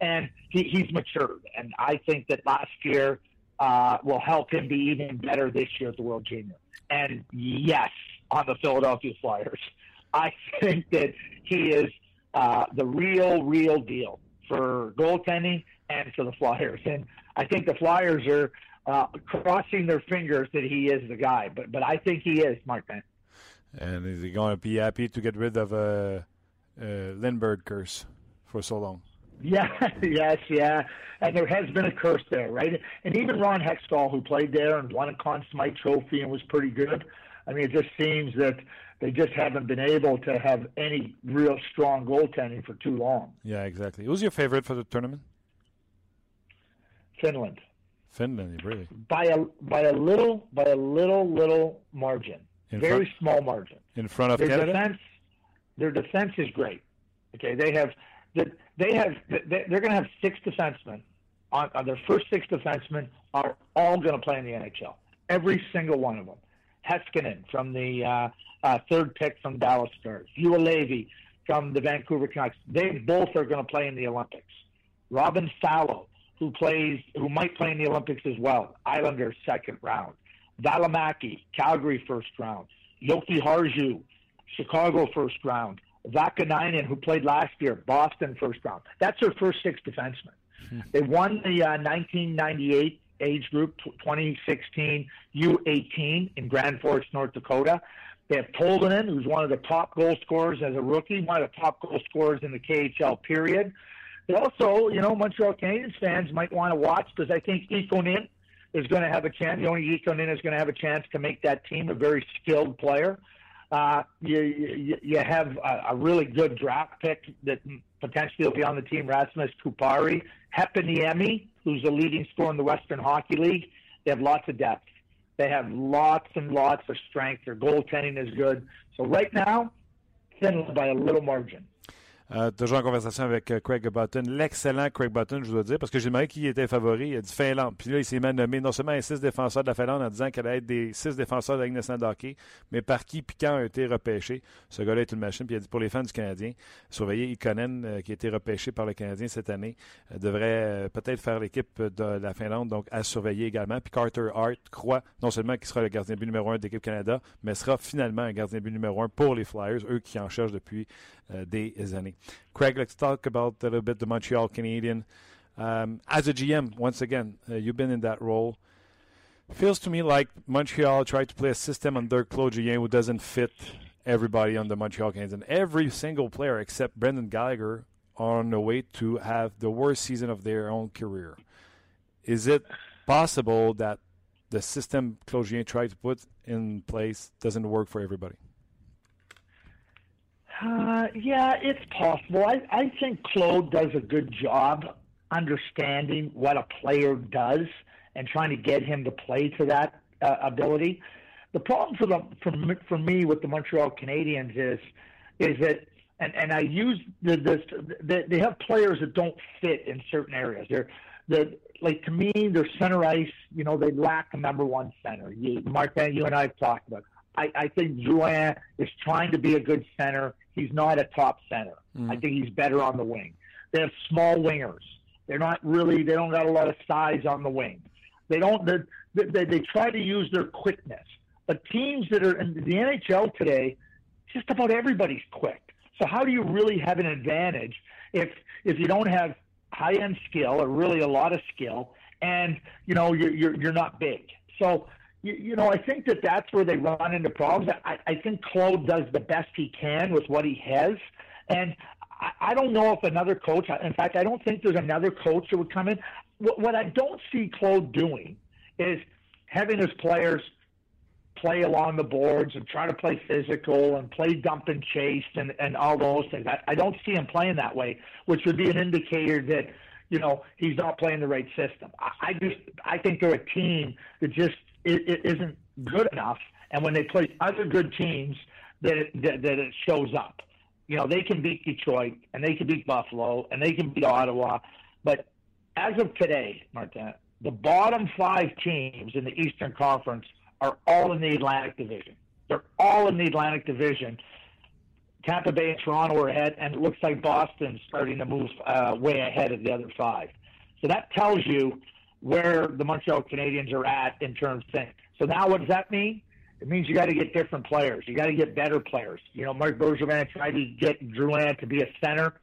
and he, he's matured. And I think that last year uh, will help him be even better this year at the World Junior. And yes, on the Philadelphia Flyers. I think that he is uh, the real, real deal for goaltending and for the Flyers. And I think the Flyers are uh, crossing their fingers that he is the guy. But but I think he is, Martin. And is he going to be happy to get rid of a uh, uh, Lindbergh curse for so long? Yeah, yes, yeah. And there has been a curse there, right? And even Ron Hextall, who played there and won a Conn Smythe Trophy and was pretty good. I mean, it just seems that they just haven't been able to have any real strong goaltending for too long. Yeah, exactly. Who's your favorite for the tournament? Finland. Finland, really? By a by a little by a little little margin. In Very front, small margin. In front of their Canada? defense their defense is great. Okay, they have they have they're going to have six defensemen on, on their first six defensemen are all going to play in the NHL. Every single one of them. Heiskanen from the uh, uh, third pick from Dallas Stars. Juolevi from the Vancouver Canucks. They both are going to play in the Olympics. Robin Salo, who plays, who might play in the Olympics as well. Islanders second round. Valimaki, Calgary first round. Yoki Harju, Chicago first round. Vaakanainen, who played last year, Boston first round. That's their first six defensemen. Hmm. They won the uh, 1998 age group, 2016 U18 in Grand Forks, North Dakota. They have Tolvanen, who's one of the top goal scorers as a rookie, one of the top goal scorers in the KHL period. Also, you know, Montreal Canadiens fans might want to watch because I think Ikonin is going to have a chance. Joni Ikonin is going to have a chance to make that team a very skilled player. Uh, you, you, you have a, a really good draft pick that potentially will be on the team, Rasmus Kupari. Heponiemi, who's the leading scorer in the Western Hockey League. They have lots of depth. They have lots and lots of strength. Their goaltending is good. So right now, Finland by a little margin. Euh, toujours en conversation avec euh, Craig Button. L'excellent Craig Button, je dois dire, parce que j'ai demandé qui était favori. Il a dit Finlande. Puis là, il s'est même nommé non seulement un six défenseurs de la Finlande en disant qu'elle allait être des six défenseurs de la Ligue mais par qui puis quand a été repêché. Ce gars-là est une machine. Puis il a dit pour les fans du Canadien, surveiller Ikonen, euh, qui a été repêché par le Canadien cette année, devrait peut-être faire l'équipe de la Finlande, donc à surveiller également. Puis Carter Hart croit non seulement qu'il sera le gardien but numéro un de l'équipe Canada, mais sera finalement un gardien but numéro un pour les Flyers, eux qui en cherchent depuis des années. Craig, let's talk about a little bit the Montreal Canadian. Um, as a GM, once again, uh, you've been in that role. Feels to me like Montreal tried to play a system under Claude Julien who doesn't fit everybody on the Montreal Canadiens. And every single player except Brendan Gallagher are on the way to have the worst season of their own career. Is it possible that the system Claude Julien tried to put in place doesn't work for everybody? Uh, yeah, it's possible. I, I think Claude does a good job understanding what a player does and trying to get him to play to that uh, ability. The problem for the for, for me with the Montreal Canadiens is is that and and I use the, this they, they have players that don't fit in certain areas. They're the like to me, their center ice. You know, they lack a number one center. You, Mark, you and I have talked about. I, I think Juan is trying to be a good center. He's not a top center. Mm. I think he's better on the wing. They have small wingers. They're not really. They don't got a lot of size on the wing. They don't. They, they, they try to use their quickness. But teams that are in the NHL today, just about everybody's quick. So how do you really have an advantage if if you don't have high end skill or really a lot of skill, and you know you're you're, you're not big. So you, you know, I think that that's where they run into problems. I, I think Claude does the best he can with what he has, and I, don't know if another coach. In fact, I don't think there's another coach that would come in. What, what I don't see Claude doing is having his players play along the boards and try to play physical and play dump and chase and, and all those things. I, I don't see him playing that way, which would be an indicator that you know he's not playing the right system. I, I just I think they're a team that just it, it isn't good enough. And when they play other good teams, that it, that, that it shows up. You know, they can beat Detroit and they can beat Buffalo and they can beat Ottawa, but as of today, Martin, the bottom five teams in the Eastern Conference are all in the Atlantic Division. They're all in the Atlantic Division. Tampa Bay and Toronto are ahead, and it looks like Boston's starting to move uh, way ahead of the other five. So that tells you where the Montreal Canadiens are at in terms of things. So now what does that mean? It means you got to get different players. You got to get better players. You know, Mark Bergevin tried to get Drouin to be a center.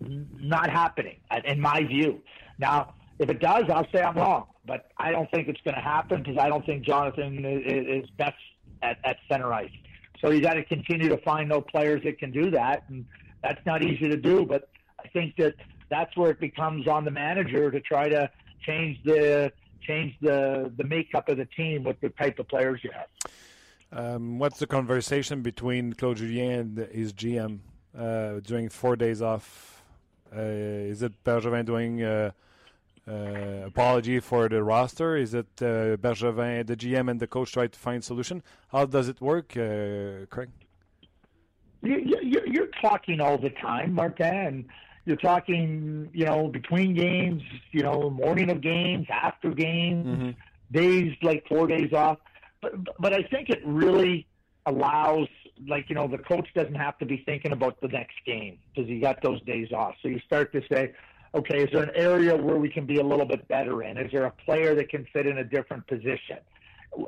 Not happening, in my view. Now, if it does, I'll say I'm wrong, but I don't think it's going to happen because I don't think Jonathan is best at, at center ice. So you got to continue to find those players that can do that, and that's not easy to do. But I think that that's where it becomes on the manager to try to change the change the the makeup of the team with the type of players you have. Um, what's the conversation between Claude Julien and his GM uh, during four days off? Uh, is it Bergevin doing uh, uh, apology for the roster? Is it uh, Bergevin, the GM, and the coach try to find solution? How does it work, uh, Craig? You, are talking all the time, Martin. You're talking, you know, between games, you know, morning of games, after games, mm-hmm. days like four days off. But but I think it really allows, like you know, the coach doesn't have to be thinking about the next game because he got those days off. So you start to say, okay, is there an area where we can be a little bit better in? Is there a player that can fit in a different position?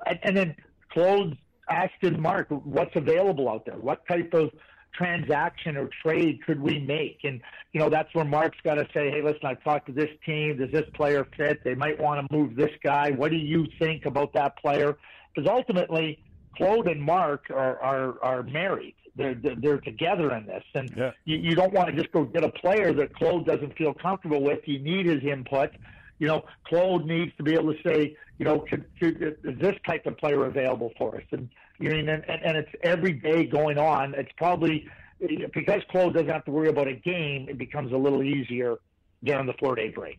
And, and then Claude asked Mark, what's available out there? What type of transaction or trade could we make? And, you know, that's where Mark's got to say, hey, listen, I've talked to this team. Does this player fit? They might want to move this guy. What do you think about that player? Because ultimately, Claude and Mark are, are, are married. They're, they're together in this. And yeah. you, you don't want to just go get a player that Claude doesn't feel comfortable with. You need his input. You know, Claude needs to be able to say, you know, could, could, is this type of player available for us? And you know, and, and it's every day going on. It's probably because Claude doesn't have to worry about a game. It becomes a little easier during the four-day break.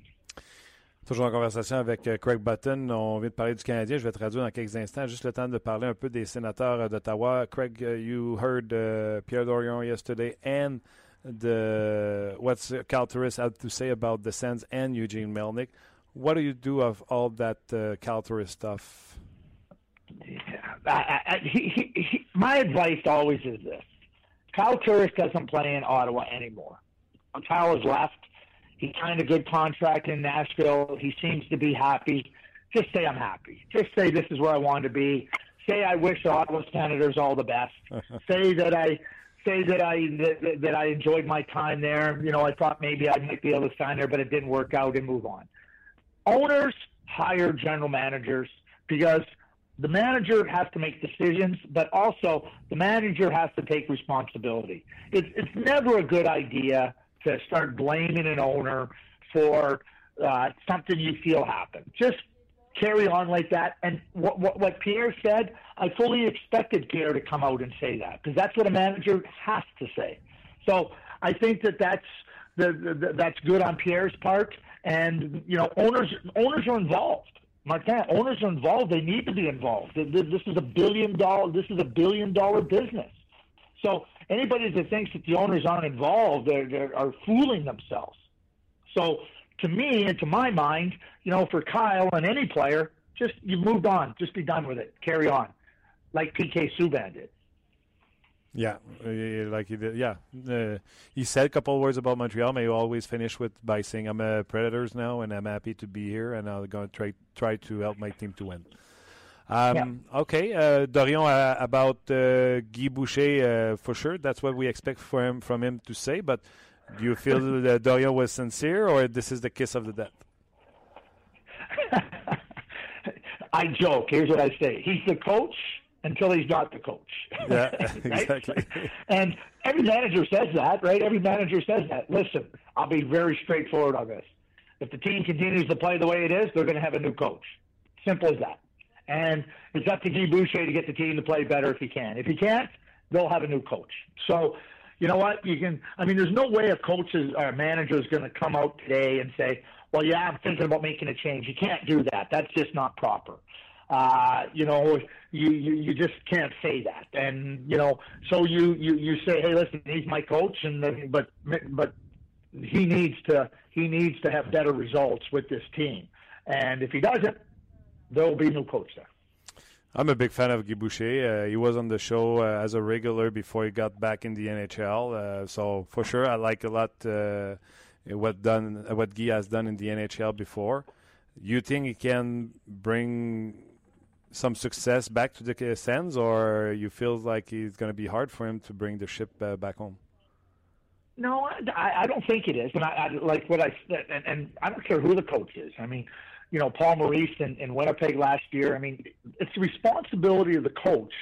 Toujours en conversation avec euh, Craig Button. On vient de parler du Canadien. Je vais traduire dans quelques instants. Juste le temps de parler un peu des sénateurs euh, d'Ottawa. Craig, uh, you heard uh, Pierre Dorion yesterday and the what's Cal Turris had to say about the Sens and Eugene Melnick. What do you do of all that uh, Cal Turris stuff? I, I, he, he, my advice always is this: Kyle Turris doesn't play in Ottawa anymore. Kyle has left. He signed a good contract in Nashville. He seems to be happy. Just say I'm happy. Just say this is where I want to be. Say I wish the Ottawa Senators all the best. say that I say that I that, that I enjoyed my time there. You know, I thought maybe I might be able to sign there, but it didn't work out, and move on. Owners hire general managers because the manager has to make decisions, but also the manager has to take responsibility. It's, it's never a good idea to start blaming an owner for uh, something you feel happened. Just carry on like that. And what, what, what Pierre said, I fully expected Pierre to come out and say that because that's what a manager has to say. So I think that that's the, the, that's good on Pierre's part. And you know, owners owners are involved. Martin, owners are involved. They need to be involved. This is a billion dollar. This is a billion dollar business. So anybody that thinks that the owners aren't involved, they're, they're are fooling themselves. So to me and to my mind, you know, for Kyle and any player, just you moved on. Just be done with it. Carry on, like PK Subban did. Yeah, uh, like he did. Yeah, uh, he said a couple of words about Montreal, he always finish with by saying, "I'm a Predators now, and I'm happy to be here, and I'm going to try try to help my team to win." Um, yeah. Okay, uh, Dorion uh, about uh, Guy Boucher uh, for sure. That's what we expect for him from him to say. But do you feel that Dorion was sincere, or this is the kiss of the death? I joke. Here's what I say: He's the coach until he's not the coach. Yeah, exactly. and every manager says that, right? Every manager says that. Listen, I'll be very straightforward on this. If the team continues to play the way it is, they're going to have a new coach. Simple as that. And it's up to Guy Boucher to get the team to play better if he can. If he can't, they'll have a new coach. So, you know what? You can. I mean, there's no way a coach is, or uh, a manager is going to come out today and say, "Well, yeah, I'm thinking about making a change." You can't do that. That's just not proper uh, you know, you, you you just can't say that, and you know, so you you you say, hey, listen, he's my coach, and but but he needs to he needs to have better results with this team, and if he doesn't, there will be new coach there. I'm a big fan of Guy Boucher. Uh, he was on the show uh, as a regular before he got back in the NHL. Uh, so for sure, I like a lot uh, what done what Guy has done in the NHL before. You think he can bring some success back to the Sens, or you feel like it's going to be hard for him to bring the ship uh, back home? No, I, I don't think it is. And I, I like what I said, and, and I don't care who the coach is. I mean, you know, Paul Maurice in, in Winnipeg last year. I mean, it's the responsibility of the coach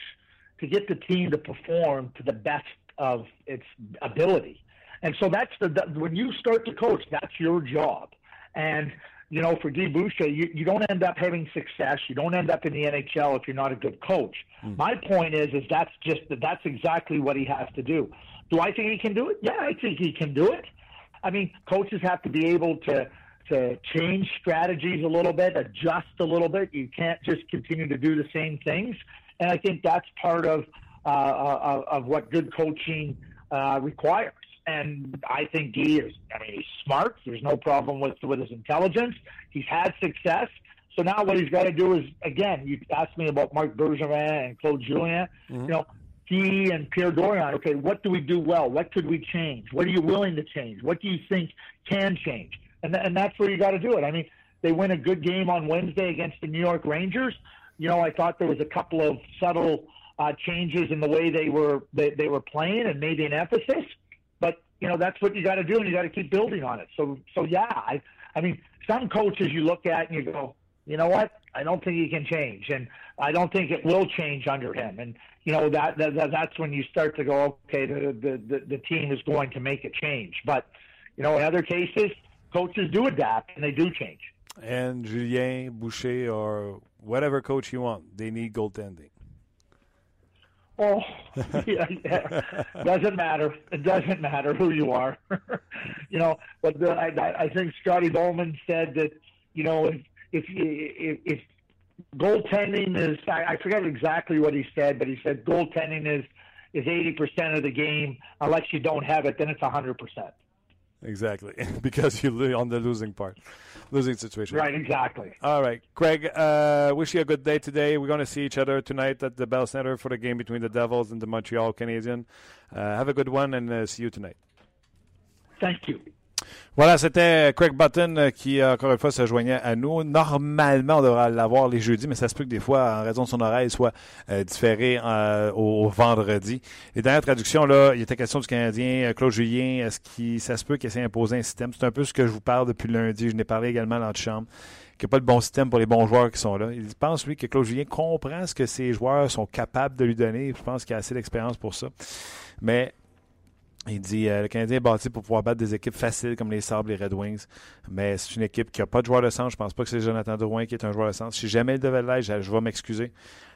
to get the team to perform to the best of its ability. And so that's the, when you start to coach, that's your job. And you know, for Guy Boucher, you, you don't end up having success. You don't end up in the NHL if you're not a good coach. Mm. My point is, is that's just that's exactly what he has to do. Do I think he can do it? Yeah, I think he can do it. I mean, coaches have to be able to to change strategies a little bit, adjust a little bit. You can't just continue to do the same things. And I think that's part of uh, of, of what good coaching uh, requires. And I think he is. I mean, he's smart. There's no problem with with his intelligence. He's had success. So now what he's got to do is again. You asked me about Marc Bergevin and Claude Julien. Mm-hmm. You know, he and Pierre Dorion. Okay, what do we do well? What could we change? What are you willing to change? What do you think can change? And th- and that's where you got to do it. I mean, they win a good game on Wednesday against the New York Rangers. You know, I thought there was a couple of subtle uh, changes in the way they were they, they were playing and maybe an emphasis you know that's what you got to do, and you got to keep building on it. So so yeah, I I mean some coaches you look at and you go, you know what, I don't think he can change, and I don't think it will change under him, and you know that, that that's when you start to go, okay, the, the the the team is going to make a change, but you know in other cases coaches do adapt and they do change. And Julien Boucher or whatever coach you want, they need goaltending. Oh, yeah, yeah. doesn't matter. It doesn't matter who you are. you know, but the, I, I think Scotty Bowman said that you know if if if, if goaltending is I, I forget exactly what he said, but he said goaltending is is eighty percent of the game. Unless you don't have it, then it's hundred percent. Exactly, because you're on the losing part, losing situation. Right, exactly. All right, Craig. Uh, wish you a good day today. We're going to see each other tonight at the Bell Center for the game between the Devils and the Montreal Canadiens. Uh, have a good one, and uh, see you tonight. Thank you. Voilà, c'était Craig Button euh, qui, encore une fois, se joignait à nous. Normalement, on devrait l'avoir les jeudis, mais ça se peut que des fois, en raison de son oreille, soit euh, différé euh, au, vendredi. Les dernières traductions, là, il était question du Canadien, Claude Julien, est-ce qu'il ça se peut qu'il essaie d'imposer un système? C'est un peu ce que je vous parle depuis lundi. Je n'ai parlé également dans la chambre qu'il n'y a pas le bon système pour les bons joueurs qui sont là. Il pense, lui, que Claude Julien comprend ce que ses joueurs sont capables de lui donner. Je pense qu'il a assez d'expérience pour ça. Mais il dit euh, le Canadien est bâti pour pouvoir battre des équipes faciles comme les Sabres, les Red Wings, mais c'est une équipe qui n'a pas de joueur de centre. Je pense pas que c'est Jonathan Drouin qui est un joueur de centre. Si jamais il devait l'être, je, vais m'excuser.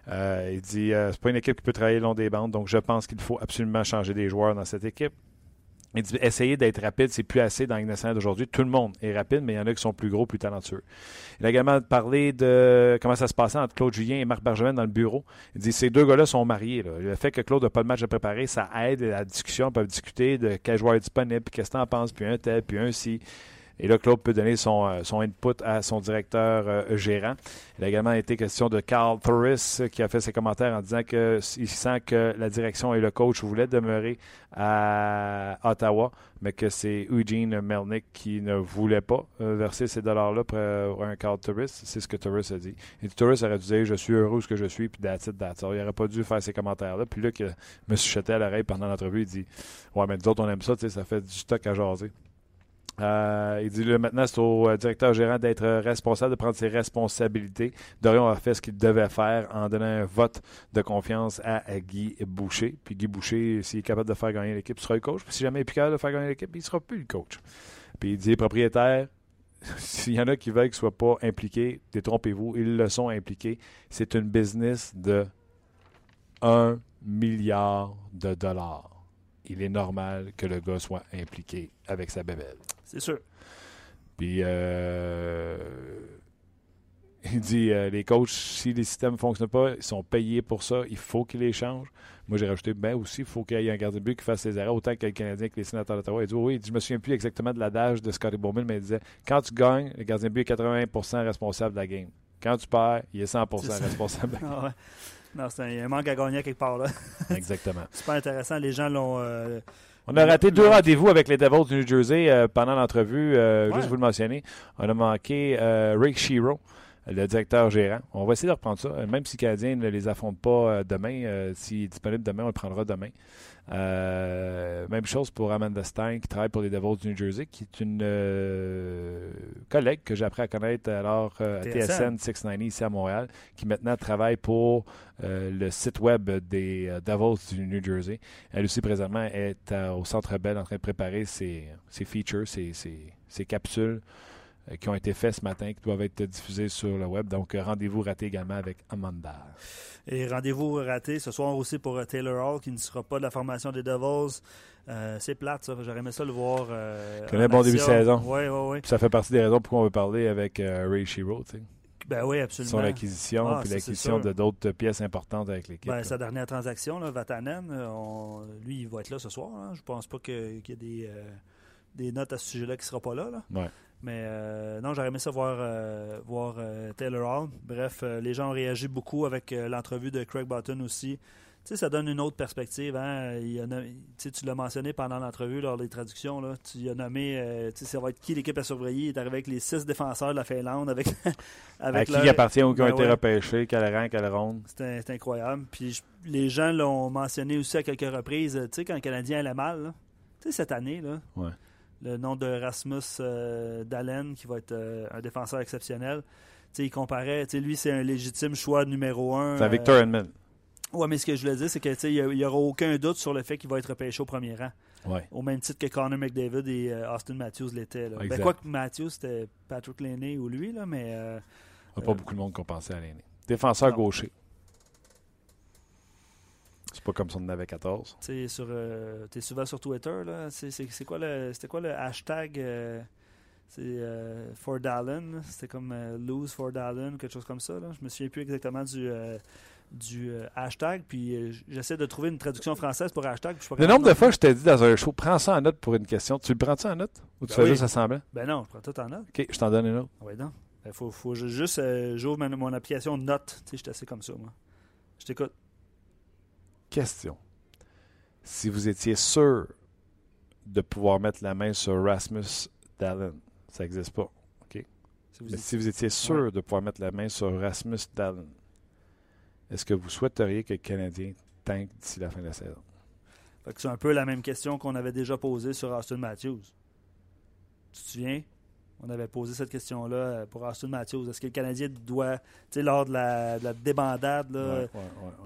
Euh, il dit euh, c'est pas une équipe qui peut travailler le long des bandes, donc je pense qu'il faut absolument changer des joueurs dans cette équipe. Il dit essayer d'être rapide, c'est plus assez dans nationale d'aujourd'hui. Tout le monde est rapide, mais il y en a qui sont plus gros, plus talentueux. Il a également parlé de comment ça se passait entre Claude Julien et Marc Bergevin dans le bureau. Il dit ces deux gars-là sont mariés. Le fait que Claude n'a pas de match à préparer, ça aide à la discussion. Ils peuvent discuter de quel joueur est disponible, puis qu'est-ce que tu en penses, puis un tel, puis un si. Et là, Claude peut donner son, euh, input à son directeur euh, gérant. Il a également été question de Carl Torres qui a fait ses commentaires en disant qu'il sent que la direction et le coach voulaient demeurer à Ottawa, mais que c'est Eugene Melnick qui ne voulait pas euh, verser ces dollars-là pour un Carl Torres. C'est ce que Torres a dit. Et Torres aurait dû dire Je suis heureux ce que je suis, puis that's it, that's Il n'aurait pas dû faire ces commentaires-là. Puis là, que me chuchotait à l'oreille pendant l'entrevue, il dit Ouais, mais nous autres, on aime ça, ça fait du stock à jaser. Euh, il dit là, maintenant, c'est au euh, directeur gérant d'être responsable, de prendre ses responsabilités. Dorion a fait ce qu'il devait faire en donnant un vote de confiance à, Guy Boucher. Puis Guy Boucher, s'il est capable de faire gagner l'équipe, sera le coach. Puis si jamais il est plus capable de faire gagner l'équipe, il ne sera plus le coach. Puis il dit propriétaire, s'il y en a qui veulent qu'ils ne soient pas impliqués, détrompez-vous, ils le sont impliqués. C'est une business de 1 milliard de dollars. Il est normal que le gars soit impliqué avec sa bébelle. C'est sûr. Puis, euh, il dit euh, les coachs, si les systèmes ne fonctionnent pas, ils sont payés pour ça, il faut qu'ils les changent. Moi, j'ai rajouté, ben aussi, il faut qu'il y ait un gardien de but qui fasse ses erreurs, autant que le Canadien que les sénateurs d'Ottawa. Il dit, oui, je me souviens plus exactement de l'adage de Scotty Bowman, mais il disait, quand tu gagnes, le gardien de but est 80% responsable de la game. Quand tu perds, il est 100% responsable. ah Non, c'est un, il un manque à gagner quelque part. là. Exactement. Pas intéressant. Les gens l'ont. Euh, on a raté deux rendez-vous avec les Devils du New Jersey euh, pendant l'entrevue, euh, juste vous le mentionner. On a manqué Rick Shiro. Le directeur gérant. On va essayer de reprendre ça, même si le Canadien ne les affronte pas demain. S'il est disponible demain, on le prendra demain. même chose pour Amanda Stein, qui travaille pour les Devils du New Jersey, qui est une collègue que j'ai appris à connaître alors à TSN 690 ici à Montréal, qui maintenant travaille pour le site web des Devils du New Jersey. Elle aussi, présentement, est au Centre Bell en train de préparer ses, features, ses, ses capsules euh, qui ont été faits ce matin, qui doivent être diffusés sur le web. Donc, euh, rendez-vous raté également avec Amanda. Et rendez-vous raté ce soir aussi pour euh, Taylor Hall, qui ne sera pas de la formation des Devils. c'est plate, ça. J'aurais aimé ça le voir. Euh, connaît un bon début de saison. Oui, oui, oui. Ça fait partie des raisons pourquoi on veut parler avec Ray Shiro, tu sais. Ben oui, absolument. Son acquisition, ah, puis l'acquisition de d'autres pièces importantes avec l'équipe. Ben, sa dernière transaction, là, Vatanen, lui, il va être là ce soir. Hein. Je pense pas qu'il y ait des, des notes à ce sujet-là qui ne sera pas là. là. Ouais. Mais euh, non, j'aurais aimé ça voir, euh, voir euh, Taylor Hall. Bref, les gens ont réagi beaucoup avec l'entrevue de Craig Button aussi. Tu sais, ça donne une autre perspective. Hein? tu l'as mentionné pendant l'entrevue, lors des traductions. Là, tu as nommé, tu sais, ça va être qui l'équipe à surveiller? Il est arrivé avec les six défenseurs de la Finlande. Avec, avec à qui appartient ou qui ont ben été repêchés, quel rang, quelle ronde. C'est incroyable. Puis les gens l'ont mentionné aussi à quelques reprises. Tu sais, quand le Canadien allait mal, tu sais, cette année, là, ouais le nom de Rasmus euh, Dalen, qui va être euh, un défenseur exceptionnel. il comparait, lui, c'est un légitime choix numéro un. C'est euh, Victor Edmond. Oui, mais ce que je voulais dire, c'est qu'il n'y aura aucun doute sur le fait qu'il va être repêché au premier rang. Ouais. Au même titre que Connor McDavid et Austin Matthews l'étaient. Ben, quoi que Matthews, c'était Patrick Laney ou lui, là, mais. Il n'y a pas beaucoup de monde qui pensé à Laney. Défenseur gaucher. C'est pas comme si on en avait 14. Tu es, euh, souvent sur Twitter. là. C'est quoi le c'était quoi le hashtag euh, C'est euh, for Dallin? C'était comme lose for Dallin ou quelque chose comme ça. Là. Je me souviens plus exactement du du hashtag, puis j'essaie de trouver une traduction française pour hashtag. le nombre de fois que je t'ai dit dans un show, prends ça en note pour une question. Tu le prends-tu en note? Ou tu ben fais juste assembler? Ben non, je prends tout en note. OK, je t'en donne une autre. Oui, non. Il ben, faut, faut juste, j'ouvre mon application note. Tu sais, je suis assez comme ça, moi. Je t'écoute. Question. Si vous étiez sûr de pouvoir mettre la main sur Rasmus Dallin, ça n'existe pas. OK? Si vous, Mais si vous étiez sûr de pouvoir mettre la main sur Rasmus Dallin, est-ce que vous souhaiteriez que le Canadien tank d'ici la fin de la saison? C'est un peu la même question qu'on avait déjà posée sur Austin Matthews. Tu te souviens? On avait posé cette question-là euh, pour Austin Matthews. Est-ce que le Canadien doit, tu sais, lors de la, débandade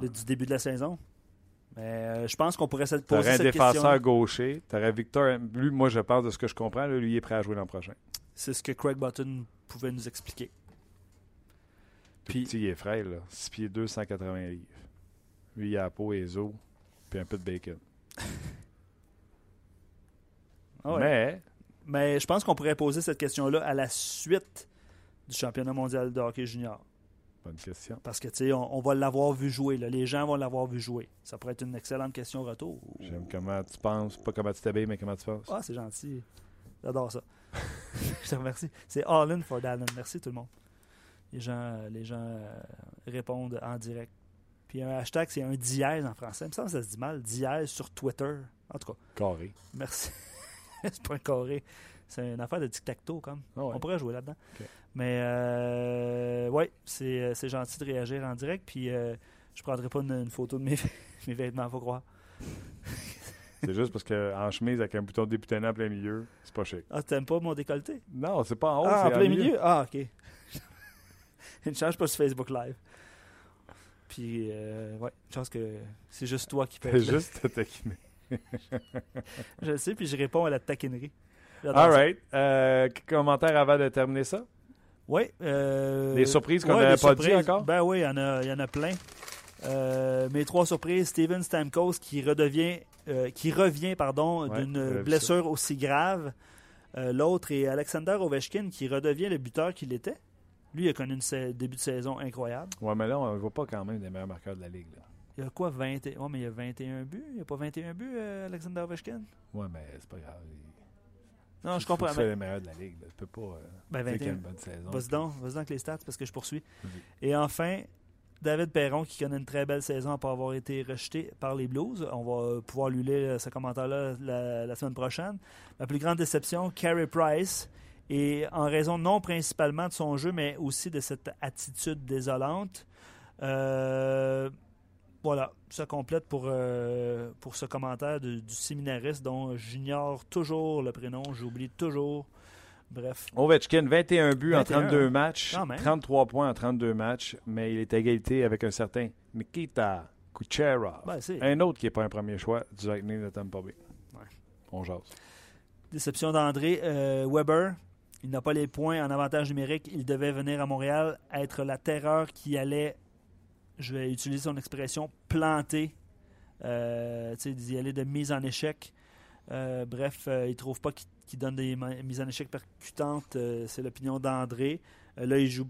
du début de la saison, mais euh, je pense qu'on pourrait se poser cette question. un défenseur gaucher. Tu aurais Victor. Lui, moi, je pense de ce que je comprends, lui, il est prêt à jouer l'an prochain. C'est ce que Craig Button pouvait nous expliquer. Puis, petit, il est frêle, là. 6 pieds 2, 180 livres. Lui, il a la peau et les os, puis un peu de bacon. Ah mais... Mais je pense qu'on pourrait poser cette question-là à la suite du championnat mondial de hockey junior. Bonne question. Parce que, tu sais, on, va l'avoir vu jouer. Les gens vont l'avoir vu jouer. Ça pourrait être une excellente question retour. J'aime comment tu penses. Pas comment tu t'habilles, mais comment tu penses. Ah, c'est gentil. J'adore ça. Je te remercie. C'est All In for Dallin. Merci tout le monde. Les gens, les gens euh, répondent en direct. Puis un hashtag, c'est un dièse en français. Il me semble que ça se dit mal. Dièse sur Twitter. En tout cas. Carré. Merci. c'est pas un carré. C'est une affaire de tic-tac-toe, comme. Ah on pourrait jouer là-dedans. Mais, euh, ouais, c'est gentil de réagir en direct. Puis, euh, je prendrai pas une, photo de mes, mes vêtements, faut croire. c'est juste parce qu'en chemise avec un bouton de en plein milieu, c'est pas chic. Ah, t'aimes pas mon décolleté? Non, c'est pas en haut. Ah, en plein milieu? Ah, ok. une chance pas sur Facebook Live. Puis, euh, ouais, une chance que c'est juste toi qui peux. C'est juste te taquiner. je le sais, puis je réponds à la taquinerie. All right. Euh, commentaire avant de terminer ça? Oui. Euh, des surprises qu'on n'avait pas dit encore? Ben oui, il y en a, y en a plein. Euh, mes trois surprises, Steven Stamkos qui redevient, euh, qui revient pardon d'une blessure aussi grave. L'autre est Alexander Ovechkin qui redevient le buteur qu'il était. Lui, il a connu un début de saison incroyable. Ouais, mais là, on ne voit pas quand même des meilleurs marqueurs de la Ligue. Il y a quoi, 20... Ouais, mais il y a 21 buts? Il n'y a pas 21 buts, Alexander Ovechkin? Ouais, mais c'est pas grave. Non, je comprends. C'est le meilleur de la ligue. Tu peux pas euh, ben, dire qu'il une bonne saison. Vas-y donc, vas avec les stats parce que je poursuis. Et enfin, David Perron qui connaît une très belle saison après avoir été rejeté par les Blues. On va pouvoir lui lire ce commentaire-là la, semaine prochaine. Ma plus grande déception, Carey Price Et en raison non principalement de son jeu, mais aussi de cette attitude désolante. Euh, voilà, ça complète pour, euh, pour ce commentaire de- du séminariste dont j'ignore toujours le prénom, j'oublie toujours. Bref, Ovechkin, 21 buts en 21, 32 matchs, quand même. 33 points en 32 matchs, mais il est à égalité avec un certain Nikita Kucherov. ben, Un autre qui n'est pas un premier choix du Lightning de Tampa Bay. Ouais. On jase. déception d'André. Euh, Weber, il n'a pas les points en avantage numérique. Il devait venir à Montréal être la terreur qui allait, je vais utiliser son expression, planter, euh, d'y aller de mise en échec. Euh, bref, euh, il ne trouve pas qu'il donne des mises en échec percutantes. c'est l'opinion d'André. Là, il joue,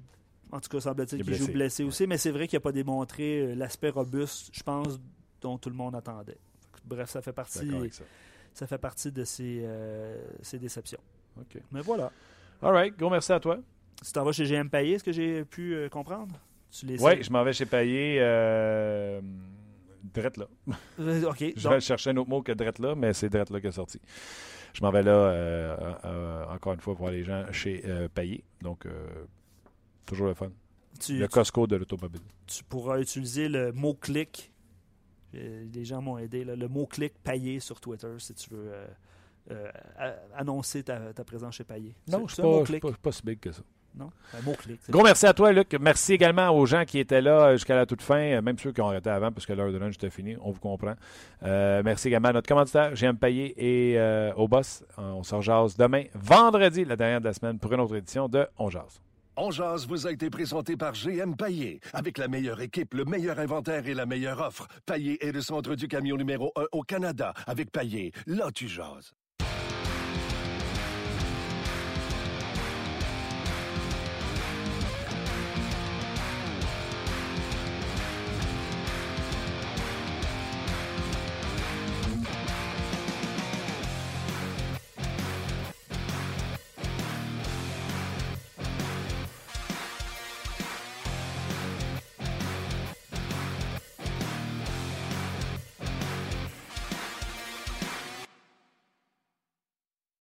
en tout cas, semble-t-il qu'il joue blessé. aussi, mais c'est vrai qu'il n'a pas démontré l'aspect robuste, je pense, dont tout le monde attendait. Bref, ça fait partie, ça. ça fait partie de ces, ces déceptions. Mais voilà. All right. Gros merci à toi. Tu t'en vas chez GM Payé, est-ce que j'ai pu euh, comprendre? Tu les Oui, je m'en vais chez Payé. Euh, drette là. Euh, OK. Je donc, vais chercher un autre mot que drette là, mais c'est drette là qui est sorti. Je m'en vais là, euh, euh, encore une fois, voir les gens chez Payé. Donc, toujours le fun. tu, Le Costco de l'automobile. tu pourras utiliser le mot-clic. Euh, les gens m'ont aidé. là, le mot-clic Payé sur Twitter si tu veux annoncer ta, ta présence chez Payé. Non, je ne suis pas si big que ça. Non? Un mot-clic. Gros merci à toi, Luc. Merci également aux gens qui étaient là euh, jusqu'à la toute fin, euh, même ceux qui ont arrêté avant parce que l'heure de lunch était finie. On vous comprend. Euh, merci également à notre commanditaire, GM Payé, et euh, au boss. On se rejase demain, vendredi, la dernière de la semaine, pour une autre édition de On Jase. On jase vous a été présenté par GM Paillé. Avec la meilleure équipe, le meilleur inventaire et la meilleure offre. Paillé est le centre du camion numéro 1 au Canada. Avec Paillé, là tu jases.